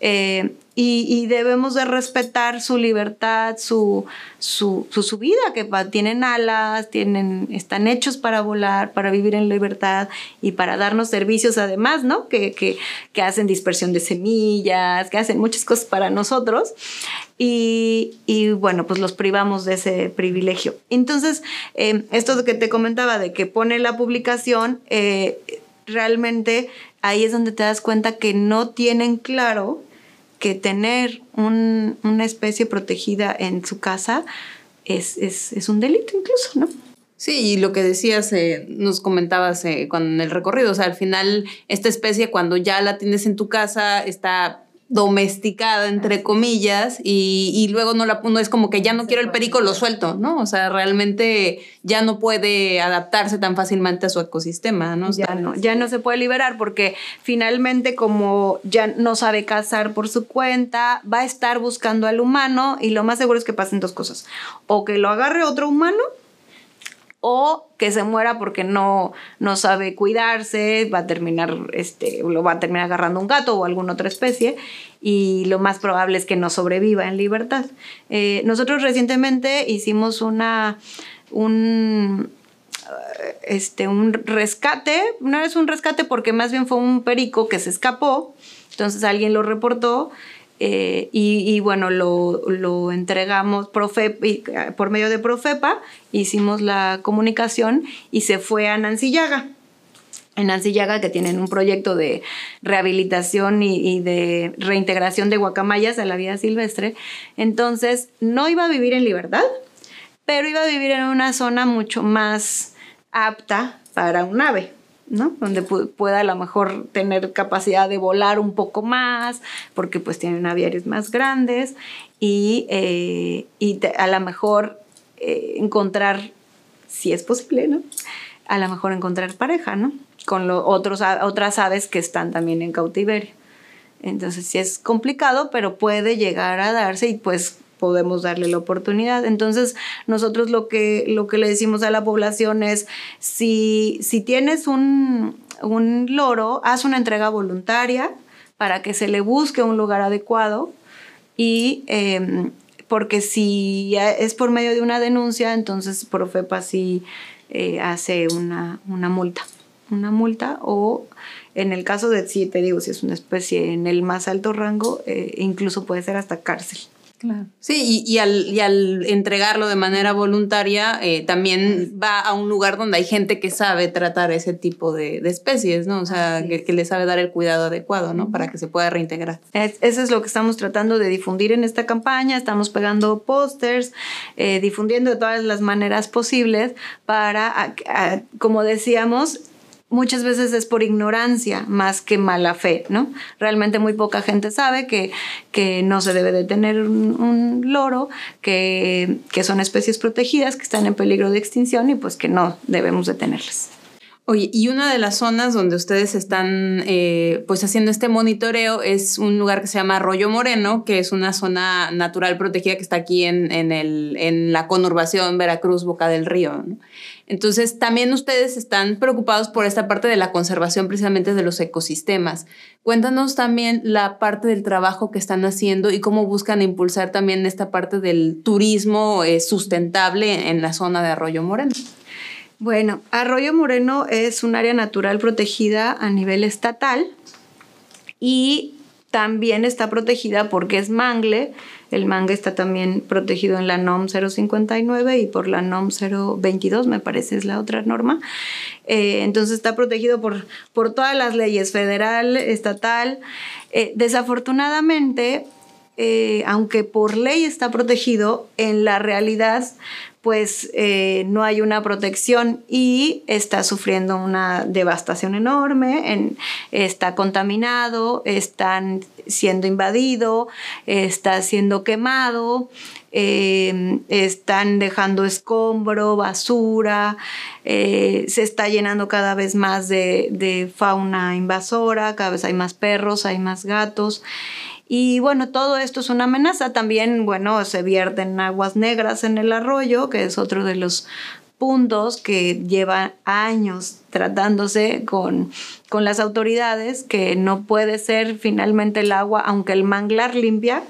Eh, y, debemos de respetar su libertad, su, su, vida, que tienen alas, tienen, están hechos para volar, para vivir en libertad y para darnos servicios además, ¿no? Que, que, que hacen dispersión de semillas, que hacen muchas cosas para nosotros. Y, y, bueno, pues los privamos de ese privilegio. Entonces, eh, esto que te comentaba de que pone la publicación, eh, realmente ahí es donde te das cuenta que no tienen claro que tener una especie protegida en su casa es, es, un delito incluso, ¿no? Sí, y lo que decías, eh, nos comentabas eh, cuando en el recorrido, o sea, al final esta especie cuando ya la tienes en tu casa está domesticada, entre comillas, y, luego no la no es como que ya no quiero el perico, lo suelto, ¿no? O sea, realmente ya no puede adaptarse tan fácilmente a su ecosistema, ¿no? Ya no, ya no se puede liberar porque finalmente como ya no sabe cazar por su cuenta, va a estar buscando al humano y lo más seguro es que pasen dos cosas. O que lo agarre otro humano o que se muera porque no, no sabe cuidarse, va a terminar, este, lo va a terminar agarrando un gato o alguna otra especie y lo más probable es que no sobreviva en libertad. Eh, nosotros recientemente hicimos una, un, este, un rescate, no es un rescate porque más bien fue un perico que se escapó, entonces alguien lo reportó eh, y, bueno, lo, entregamos por medio de Profepa, hicimos la comunicación y se fue a Nancillaga. En Nancillaga, que tienen un proyecto de rehabilitación y, de reintegración de guacamayas a la vida silvestre. Entonces, no iba a vivir en libertad, pero iba a vivir en una zona mucho más apta para un ave. Donde pueda a lo mejor tener capacidad de volar un poco más, porque pues tienen aviarios más grandes y, eh, a lo mejor eh, encontrar, si es posible, ¿no? A lo mejor encontrar pareja, ¿no? Con otros, otras aves que están también en cautiverio. Entonces sí es complicado, pero puede llegar a darse y pues podemos darle la oportunidad. Entonces, nosotros lo que, lo que le decimos a la población es, si, si tienes un, loro, haz una entrega voluntaria para que se le busque un lugar adecuado y em, porque si es por medio de una denuncia, entonces Profepa sí eh, hace una, multa. Una multa o en el caso de, si te digo, si es una especie en el más alto rango, eh, incluso puede ser hasta cárcel. Claro. Sí, y, al, entregarlo de manera voluntaria, eh, también va a un lugar donde hay gente que sabe tratar ese tipo de, especies, ¿no? O sea, que, le sabe dar el cuidado adecuado, ¿no? Para que se pueda reintegrar. eso es lo que estamos tratando de difundir en esta campaña. Estamos pegando pósters, eh, difundiendo de todas las maneras posibles para, como decíamos, muchas veces es por ignorancia más que mala fe, ¿no? Realmente muy poca gente sabe que, que no se debe de tener un, loro, que, que, son especies protegidas, que están en peligro de extinción y pues que no debemos de tenerlas. Oye, y una de las zonas donde ustedes están eh, pues haciendo este monitoreo es un lugar que se llama Arroyo Moreno, que es una zona natural protegida que está aquí en, en, el, en la conurbación Veracruz, Boca del Río. Entonces, también ustedes están preocupados por esta parte de la conservación precisamente de los ecosistemas. Cuéntanos también la parte del trabajo que están haciendo y cómo buscan impulsar también esta parte del turismo eh, sustentable en la zona de Arroyo Moreno. Bueno, Arroyo Moreno es un área natural protegida a nivel estatal y también está protegida porque es mangle. El mangle está también protegido en la NOM 059 y por la NOM 022, me parece es la otra norma. Eh, entonces está protegido por, por todas las leyes, federal, estatal. Eh, desafortunadamente, eh, aunque por ley está protegido, en la realidad pues eh, no hay una protección y está sufriendo una devastación enorme, está contaminado, están siendo invadido, está siendo quemado, em, están dejando escombro, basura, eh, se está llenando cada vez más de fauna invasora, cada vez hay más perros, hay más gatos. Y bueno, todo esto es una amenaza. También, bueno, se vierten aguas negras en el arroyo, que es otro de los puntos que lleva años tratándose con, con las autoridades, que no puede ser finalmente el agua, aunque el manglar limpia,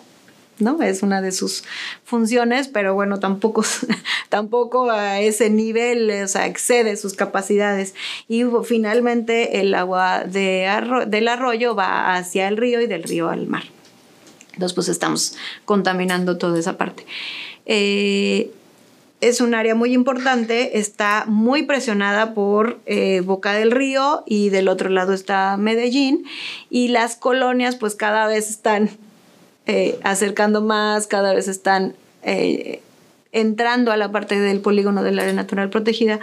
¿no? Es una de sus funciones, pero bueno, tampoco, tampoco a ese nivel, o sea, excede sus capacidades. Y finalmente el agua de del arroyo va hacia el río y del río al mar. Entonces, pues estamos contaminando toda esa parte. Eh, es un área muy importante, está muy presionada por eh, Boca del Río y del otro lado está Medellín y las colonias pues cada vez están eh, acercando más, cada vez están entrando a la parte del polígono del área natural protegida.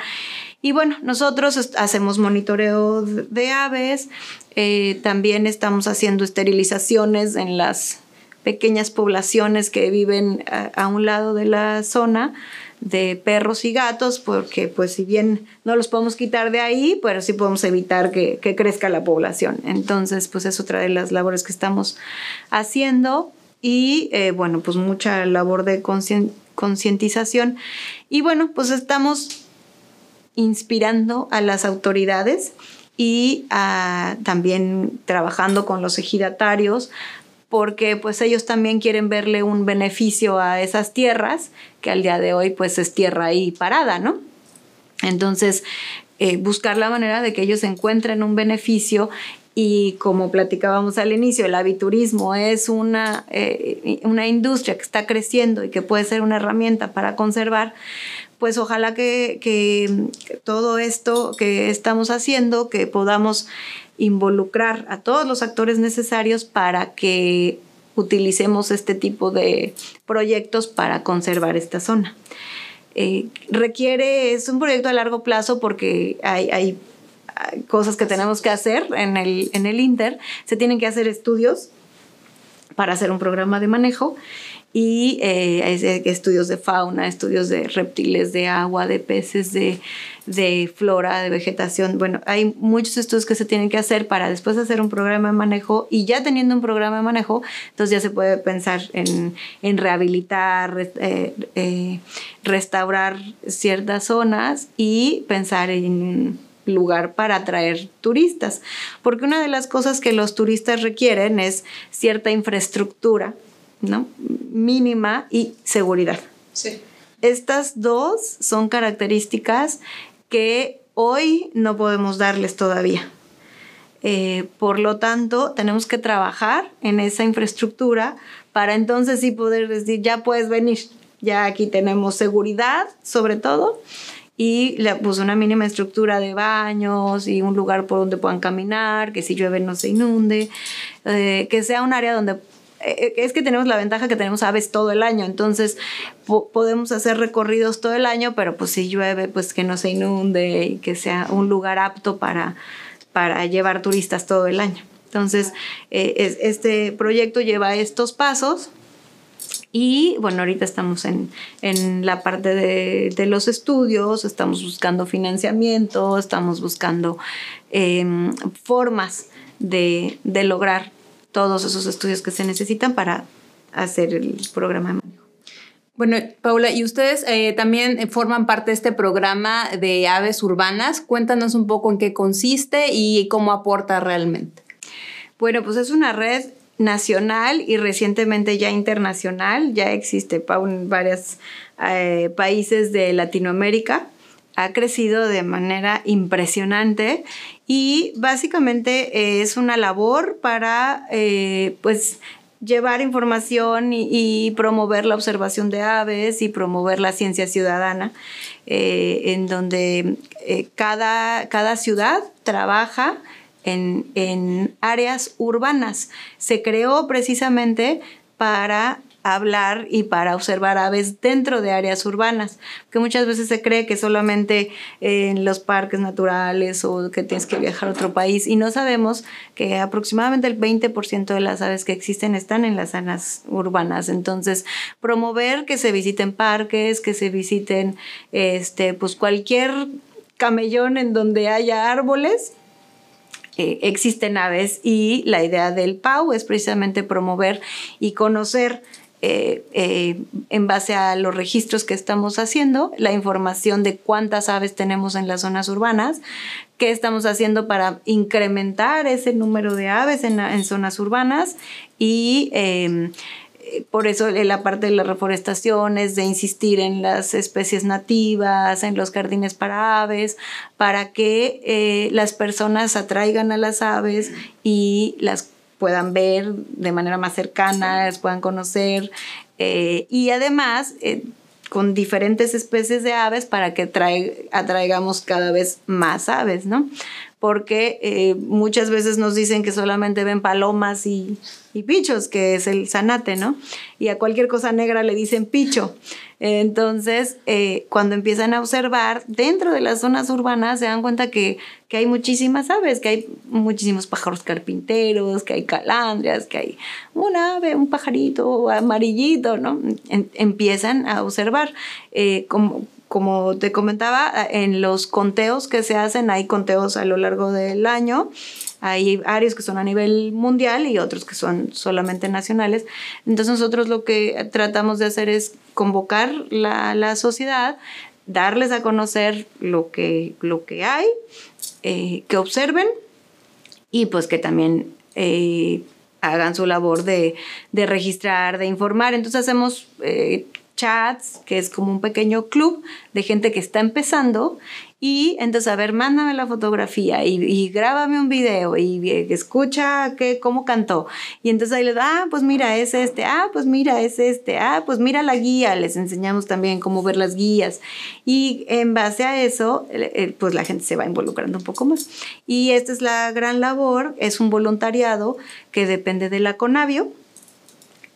Y bueno, nosotros hacemos monitoreo de aves, también estamos haciendo esterilizaciones en las pequeñas poblaciones que viven a, un lado de la zona de perros y gatos, porque pues si bien no los podemos quitar de ahí, pero sí podemos evitar que, crezca la población. Entonces, pues es otra de las labores que estamos haciendo y eh, bueno, pues mucha labor de concientización. Y bueno, pues estamos inspirando a las autoridades y también trabajando con los ejidatarios porque pues ellos también quieren verle un beneficio a esas tierras, que al día de hoy pues es tierra ahí parada, ¿no? Entonces, eh, buscar la manera de que ellos encuentren un beneficio y como platicábamos al inicio, el aviturismo es una, eh, una industria que está creciendo y que puede ser una herramienta para conservar, pues ojalá que, que todo esto que estamos haciendo, que podamos involucrar a todos los actores necesarios para que utilicemos este tipo de proyectos para conservar esta zona. Eh, requiere, es un proyecto a largo plazo porque hay, cosas que tenemos que hacer en el, en el Inter, se tienen que hacer estudios para hacer un programa de manejo y eh, estudios de fauna, estudios de reptiles, de agua, de peces, de, flora, de vegetación. Bueno, hay muchos estudios que se tienen que hacer para después hacer un programa de manejo y ya teniendo un programa de manejo, entonces ya se puede pensar en, en rehabilitar, eh, eh, restaurar ciertas zonas y pensar en lugar para atraer turistas. Porque una de las cosas que los turistas requieren es cierta infraestructura ¿no? Mínima y seguridad. Sí. Estas dos son características que hoy no podemos darles todavía. Eh, por lo tanto, tenemos que trabajar en esa infraestructura para entonces sí poder decir, ya puedes venir, ya aquí tenemos seguridad sobre todo y le puso una mínima estructura de baños y un lugar por donde puedan caminar, que si llueve no se inunde, eh, que sea un área donde es que tenemos la ventaja que tenemos aves todo el año, entonces podemos hacer recorridos todo el año, pero pues si llueve, pues que no se inunde y que sea un lugar apto para, para llevar turistas todo el año. Entonces, eh, este proyecto lleva estos pasos. Y bueno, ahorita estamos en, la parte de, los estudios, estamos buscando financiamiento, estamos buscando em, formas de, de lograr todos esos estudios que se necesitan para hacer el programa de manejo. Bueno, Paula, y ustedes eh, también forman parte de este programa de aves urbanas. Cuéntanos un poco en qué consiste y cómo aporta realmente. Bueno, pues es una red nacional y recientemente ya internacional. Ya existe en varios eh, países de Latinoamérica ha crecido de manera impresionante y básicamente es una labor para eh, pues llevar información y, promover la observación de aves y promover la ciencia ciudadana, eh, en donde eh, cada, cada ciudad trabaja en, en áreas urbanas. Se creó precisamente para hablar y para observar aves dentro de áreas urbanas, que muchas veces se cree que solamente en los parques naturales o que tienes que viajar a otro país y no sabemos que aproximadamente el 20% de las aves que existen están en las zonas urbanas. Entonces, promover que se visiten parques, que se visiten este pues cualquier camellón en donde haya árboles eh, existen aves y la idea del PAU es precisamente promover y conocer eh, eh, en base a los registros que estamos haciendo, la información de cuántas aves tenemos en las zonas urbanas, qué estamos haciendo para incrementar ese número de aves en, zonas urbanas y em, por eso la parte de las reforestaciones, de insistir en las especies nativas, en los jardines para aves, para que eh, las personas atraigan a las aves y las puedan ver de manera más cercana, las puedan conocer eh, y además eh, con diferentes especies de aves para que atraigamos cada vez más aves, ¿no? Porque eh, muchas veces nos dicen que solamente ven palomas y, y pichos, que es el zanate, ¿no? Y a cualquier cosa negra le dicen picho. Entonces, eh, cuando empiezan a observar dentro de las zonas urbanas, se dan cuenta que, hay muchísimas aves, que hay muchísimos pájaros carpinteros, que hay calandrias, que hay un ave, un pajarito amarillito, ¿no? empiezan a observar. Eh, como, como te comentaba, en los conteos que se hacen, hay conteos a lo largo del año hay áreas que son a nivel mundial y otros que son solamente nacionales. Entonces nosotros lo que tratamos de hacer es convocar la, la sociedad, darles a conocer lo que, lo que hay, eh, que observen y pues que también eh, hagan su labor de, de, registrar, de informar. Entonces hacemos eh, chats, que es como un pequeño club de gente que está empezando y entonces, a ver, mándame la fotografía y, y grábame un video y, escucha que, cómo cantó. Y entonces ahí les ah, pues mira, es este, ah, pues mira, es este, ah, pues mira la guía. Les enseñamos también cómo ver las guías. Y en base a eso, pues la gente se va involucrando un poco más. Y esta es la gran labor, es un voluntariado que depende de la CONAVIO,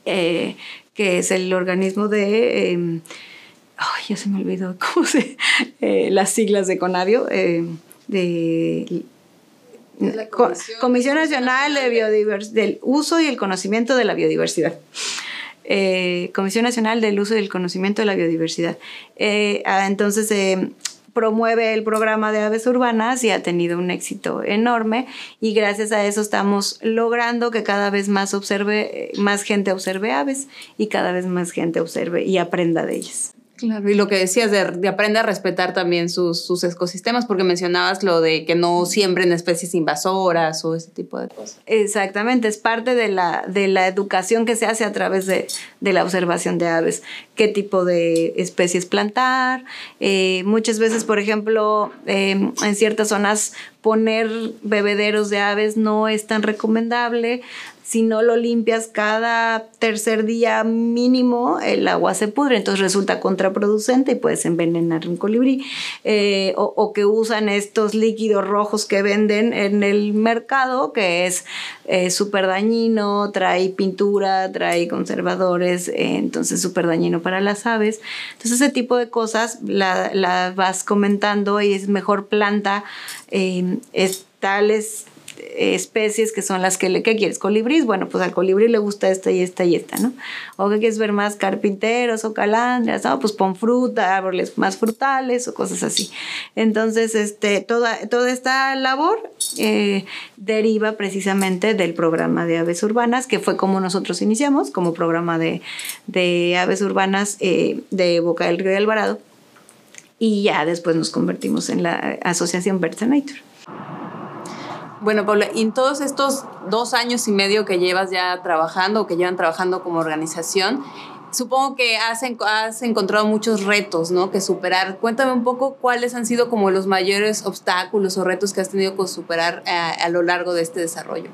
eh, que es el organismo de... Em, ay, ya se me olvidó cómo se, eh, las siglas de Conavio, eh, de la Comisión, Nacional de Biodiversidad, del Uso y el Conocimiento de la Biodiversidad. Eh, Comisión Nacional del Uso y el Conocimiento de la Biodiversidad. Ah, entonces, promueve el programa de aves urbanas y ha tenido un éxito enorme y gracias a eso estamos logrando que cada vez más observe, más gente observe aves y cada vez más gente observe y aprenda de ellas. Claro, y lo que decías de, de aprender a respetar también sus, sus, ecosistemas, porque mencionabas lo de que no siembren especies invasoras o ese tipo de cosas. Exactamente, es parte de la, de la educación que se hace a través de, de la observación de aves, qué tipo de especies plantar. Eh, muchas veces, por ejemplo, em, en ciertas zonas poner bebederos de aves no es tan recomendable si no lo limpias cada tercer día mínimo, el agua se pudre, entonces resulta contraproducente y puedes envenenar un colibrí. Eh, o, que usan estos líquidos rojos que venden en el mercado, que es eh, súper dañino, trae pintura, trae conservadores, eh, entonces súper dañino para las aves. Entonces ese tipo de cosas las la vas comentando y es mejor planta es, tales especies que son las que le, ¿qué quieres? Colibríes, bueno, pues al colibrí le gusta esta y esta y esta, ¿no? O que quieres ver más carpinteros o calandrias, no, pues pon fruta, árboles más frutales o cosas así. Entonces, este, toda, toda esta labor eh, deriva precisamente del programa de aves urbanas, que fue como nosotros iniciamos, como programa de, de aves urbanas eh, de Boca del Río de Alvarado. Y ya después nos convertimos en la asociación Birds Nature. Bueno, Paula, en todos estos dos años y medio que llevas ya trabajando o que llevan trabajando como organización, supongo que has, has, encontrado muchos retos, ¿no? Que superar. Cuéntame un poco cuáles han sido como los mayores obstáculos o retos que has tenido que superar eh, a lo largo de este desarrollo.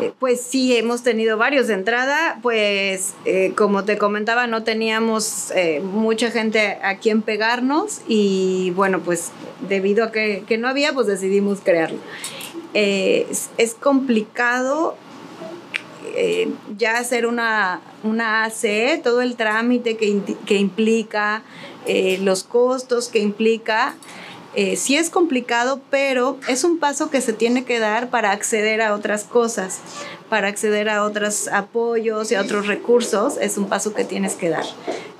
Eh, pues sí, hemos tenido varios. De entrada, pues eh, como te comentaba, no teníamos eh, mucha gente a quien pegarnos y bueno, pues debido a que, no había, pues decidimos crearlo. Es, complicado ya hacer una, una AC, todo el trámite que, que implica, los costos que implica, eh, sí es complicado, pero es un paso que se tiene que dar para acceder a otras cosas, para acceder a otros apoyos y a otros recursos, es un paso que tienes que dar.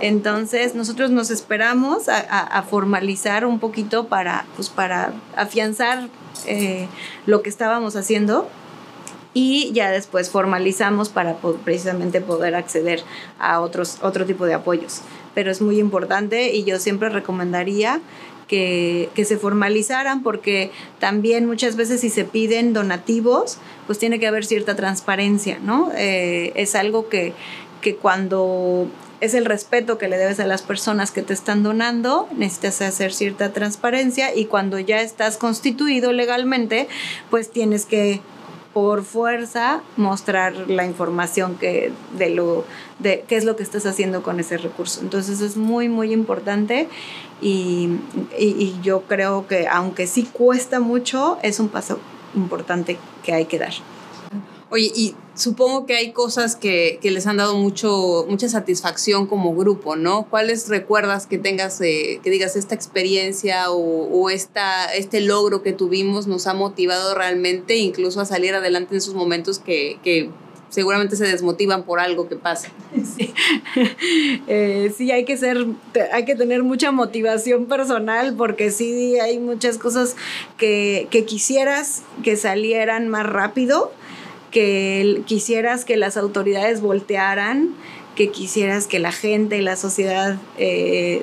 Entonces, nosotros nos esperamos a, formalizar un poquito para, pues, para afianzar eh, lo que estábamos haciendo y ya después formalizamos para precisamente poder acceder a otros, otro tipo de apoyos. Pero es muy importante y yo siempre recomendaría que, se formalizaran porque también muchas veces si se piden donativos, pues tiene que haber cierta transparencia, ¿no? Eh, es algo que, que cuando es el respeto que le debes a las personas que te están donando, necesitas hacer cierta transparencia y cuando ya estás constituido legalmente, pues tienes que por fuerza mostrar la información que de lo de qué es lo que estás haciendo con ese recurso. Entonces es muy muy importante y, y yo creo que aunque sí cuesta mucho, es un paso importante que hay que dar. Oye, y supongo que hay cosas que, que, les han dado mucho, mucha satisfacción como grupo, ¿no? ¿Cuáles recuerdas que tengas, eh, que digas, esta experiencia o, esta, este logro que tuvimos nos ha motivado realmente incluso a salir adelante en esos momentos que, que seguramente se desmotivan por algo que pasa. Sí. Eh, sí, hay que ser, hay que tener mucha motivación personal porque sí hay muchas cosas que, que quisieras que salieran más rápido que quisieras que las autoridades voltearan, que quisieras que la gente y la sociedad, eh,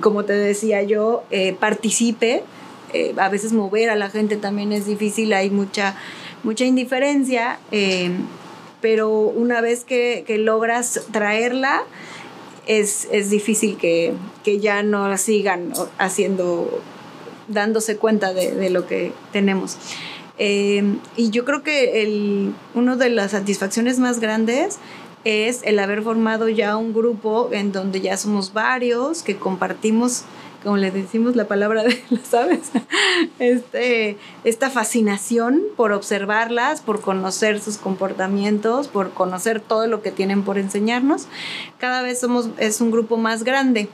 como te decía yo, eh, participe. Eh, a veces mover a la gente también es difícil, hay mucha, mucha indiferencia, pero una vez que, logras traerla, es, difícil que, ya no sigan haciendo, dándose cuenta de lo que tenemos. Em, y yo creo que el, una de las satisfacciones más grandes es el haber formado ya un grupo en donde ya somos varios, que compartimos, como le decimos la palabra de las aves, este, esta fascinación por observarlas, por conocer sus comportamientos, por conocer todo lo que tienen por enseñarnos. Cada vez somos, es un grupo más grande.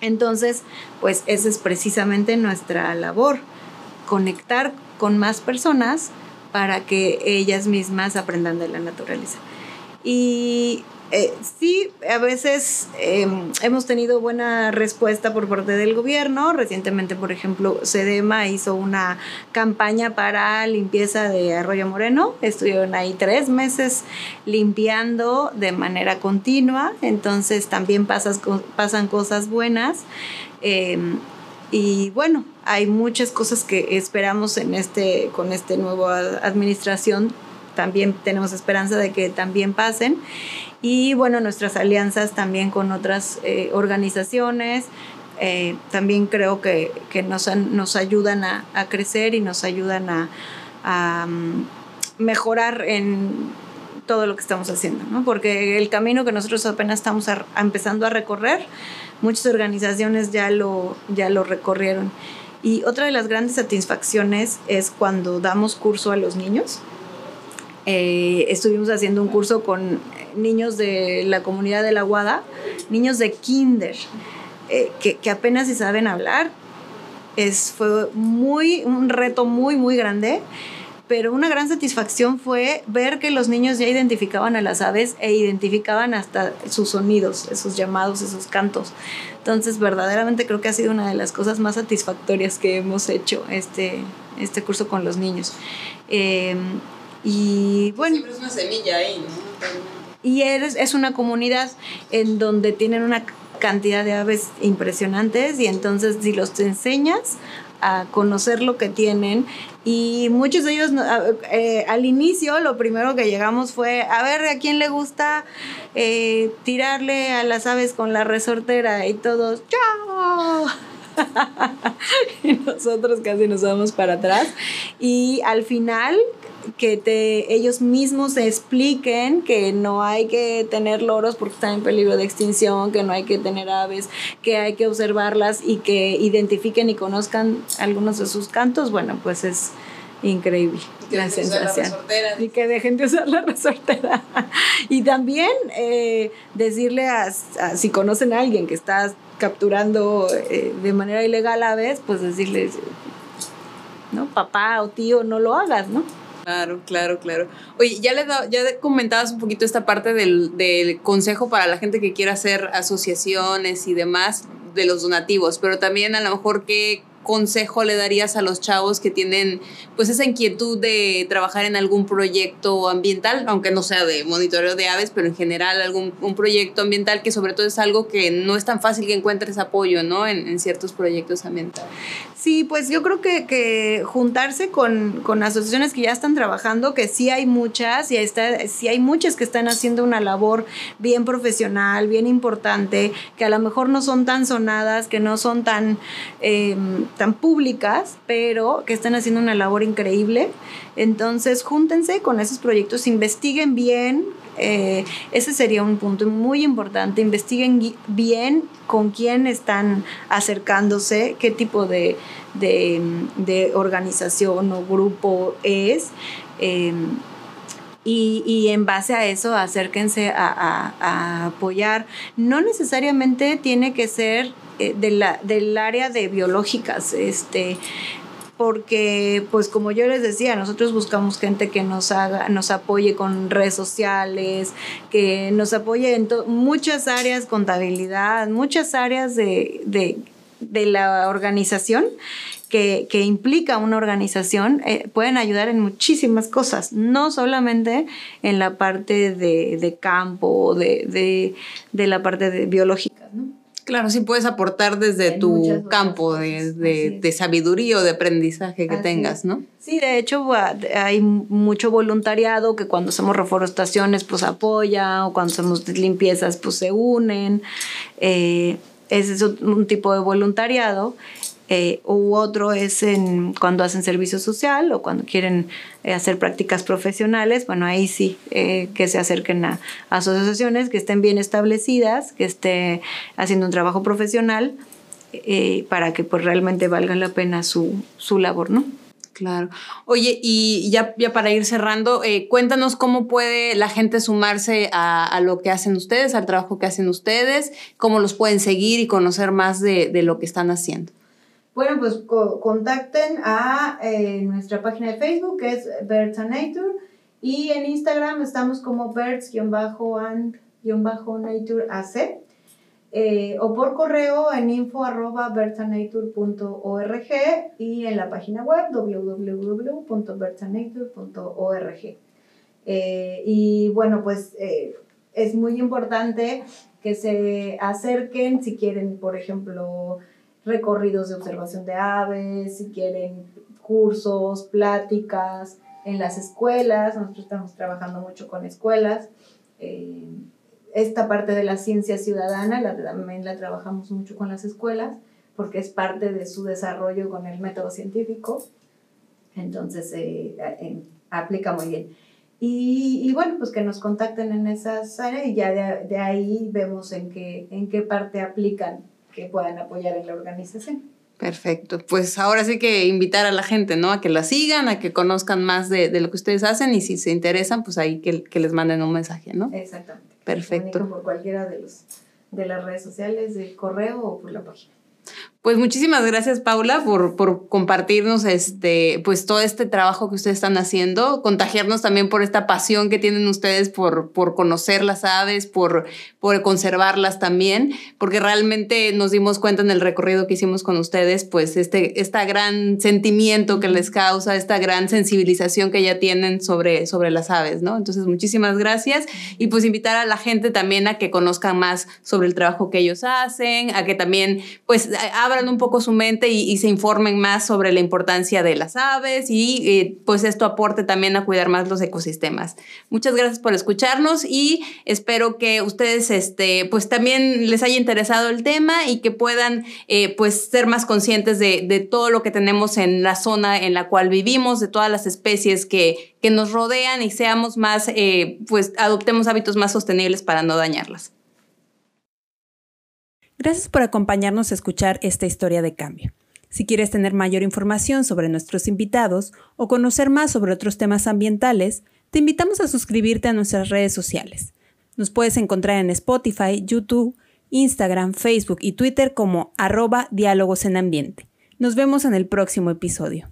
Entonces, pues esa es precisamente nuestra labor, conectar con más personas para que ellas mismas aprendan de la naturaleza. Y eh, sí, a veces em, hemos tenido buena respuesta por parte del gobierno. Recientemente, por ejemplo, Sedema hizo una campaña para limpieza de Arroyo Moreno. Estuvieron ahí tres meses limpiando de manera continua. Entonces también pasan cosas buenas. Em, y bueno, hay muchas cosas que esperamos en este, con esta nueva administración. También tenemos esperanza de que también pasen. Y bueno, nuestras alianzas también con otras eh, organizaciones. Eh, también creo que, que nos, nos, ayudan a, crecer y nos ayudan a, um, mejorar en todo lo que estamos haciendo, ¿no? porque el camino que nosotros apenas estamos empezando a recorrer, muchas organizaciones ya lo, ya lo recorrieron. Y otra de las grandes satisfacciones es cuando damos curso a los niños. Eh, estuvimos haciendo un curso con niños de la comunidad de la Guada, niños de kinder, eh, que, apenas si saben hablar. Es, fue muy, un reto muy, muy grande pero una gran satisfacción fue ver que los niños ya identificaban a las aves e identificaban hasta sus sonidos, esos llamados, esos cantos. Entonces, verdaderamente creo que ha sido una de las cosas más satisfactorias que hemos hecho este, este curso con los niños. Eh, y bueno. Siempre es una semilla ahí, ¿no? Y es, es una comunidad en donde tienen una cantidad de aves impresionantes y entonces si los enseñas a conocer lo que tienen y muchos de ellos eh, al inicio lo primero que llegamos fue a ver a quién le gusta eh, tirarle a las aves con la resortera y todos ¡Chao! y nosotros casi nos vamos para atrás y al final que te, ellos mismos expliquen que no hay que tener loros porque están en peligro de extinción, que no hay que tener aves, que hay que observarlas y que identifiquen y conozcan algunos de sus cantos, bueno, pues es, increíble la sensación. y que dejen de usar la resortera. y también eh, decirle a, si conocen a alguien que está capturando eh, de manera ilegal aves, pues decirles, ¿no? Papá o tío, no lo hagas, ¿no? Claro, claro, claro. Oye, ya le ya comentabas un poquito esta parte del, del, consejo para la gente que quiera hacer asociaciones y demás de los donativos, pero también a lo mejor qué consejo le darías a los chavos que tienen pues esa inquietud de trabajar en algún proyecto ambiental, aunque no sea de monitoreo de aves, pero en general algún un proyecto ambiental que sobre todo es algo que no es tan fácil que encuentres apoyo, ¿no? En, ciertos proyectos ambientales. Sí, pues yo creo que, que juntarse con, con, asociaciones que ya están trabajando, que sí hay muchas, y está, sí hay muchas que están haciendo una labor bien profesional, bien importante, que a lo mejor no son tan sonadas, que no son tan, em, tan públicas, pero que están haciendo una labor increíble. Entonces, júntense con esos proyectos, investiguen bien, eh, ese sería un punto muy importante. Investiguen bien con quién están acercándose, qué tipo de, organización o grupo es. Em, y, en base a eso acérquense a, apoyar. No necesariamente tiene que ser eh, del área de biológicas. Este, porque pues como yo les decía, nosotros buscamos gente que nos haga, nos apoye con redes sociales, que nos apoye en muchas áreas, contabilidad, muchas áreas de, la organización que, implica una organización eh, pueden ayudar en muchísimas cosas, no solamente en la parte de, campo, de, de, la parte de biológica. ¿no? Claro, sí puedes aportar desde tu campo de, sabiduría o de aprendizaje que tengas, ¿no? Sí, de hecho hay mucho voluntariado que cuando hacemos reforestaciones pues apoya o cuando hacemos limpiezas pues se unen. Eh, ese es un tipo de voluntariado eh, u otro es en cuando hacen servicio social o cuando quieren eh, hacer prácticas profesionales, bueno, ahí sí, eh, que se acerquen a, asociaciones que estén bien establecidas, que esté haciendo un trabajo profesional para que pues realmente valga la pena su, su labor, ¿no? Claro. Oye, y ya, ya para ir cerrando, cuéntanos cómo puede la gente sumarse a, a, lo que hacen ustedes, al trabajo que hacen ustedes, cómo los pueden seguir y conocer más de, de lo que están haciendo. Bueno, pues contacten a eh, nuestra página de Facebook, que es Birds and Nature, y en Instagram estamos como birds-and-nature eh, o por correo en info arroba y en la página web www.birdsandnature.org. Eh, y bueno, pues eh, es muy importante que se acerquen si quieren, por ejemplo, recorridos de observación de aves, si quieren cursos, pláticas en las escuelas, nosotros estamos trabajando mucho con escuelas. Eh, esta parte de la ciencia ciudadana la, también la trabajamos mucho con las escuelas porque es parte de su desarrollo con el método científico. Entonces, eh, aplica muy bien. Y, bueno, pues que nos contacten en esas áreas y ya de, de ahí vemos en qué, en qué parte aplican que puedan apoyar en la organización. Perfecto. Pues ahora sí que invitar a la gente, ¿no? A que la sigan, a que conozcan más de, de lo que ustedes hacen y si se interesan, pues ahí que, que les manden un mensaje, ¿no? Exactamente. Perfecto. Por cualquiera de, los, de las redes sociales, del correo o por la página. Pues muchísimas gracias, Paula, por, por, compartirnos este, pues todo este trabajo que ustedes están haciendo, contagiarnos también por esta pasión que tienen ustedes por, por conocer las aves, por, por conservarlas también, porque realmente nos dimos cuenta en el recorrido que hicimos con ustedes, pues este, esta gran sentimiento que les causa, esta gran sensibilización que ya tienen sobre, sobre las aves, ¿no? Entonces, muchísimas gracias y pues invitar a la gente también a que conozcan más sobre el trabajo que ellos hacen, a que también, pues, abran un poco su mente y, se informen más sobre la importancia de las aves y eh, pues esto aporte también a cuidar más los ecosistemas. Muchas gracias por escucharnos y espero que ustedes este, pues también les haya interesado el tema y que puedan eh, pues ser más conscientes de, de, todo lo que tenemos en la zona en la cual vivimos, de todas las especies que, que nos rodean y seamos más, eh, pues adoptemos hábitos más sostenibles para no dañarlas. Gracias por acompañarnos a escuchar esta historia de cambio. Si quieres tener mayor información sobre nuestros invitados o conocer más sobre otros temas ambientales, te invitamos a suscribirte a nuestras redes sociales. Nos puedes encontrar en Spotify, YouTube, Instagram, Facebook y Twitter como arroba diálogos en ambiente. Nos vemos en el próximo episodio.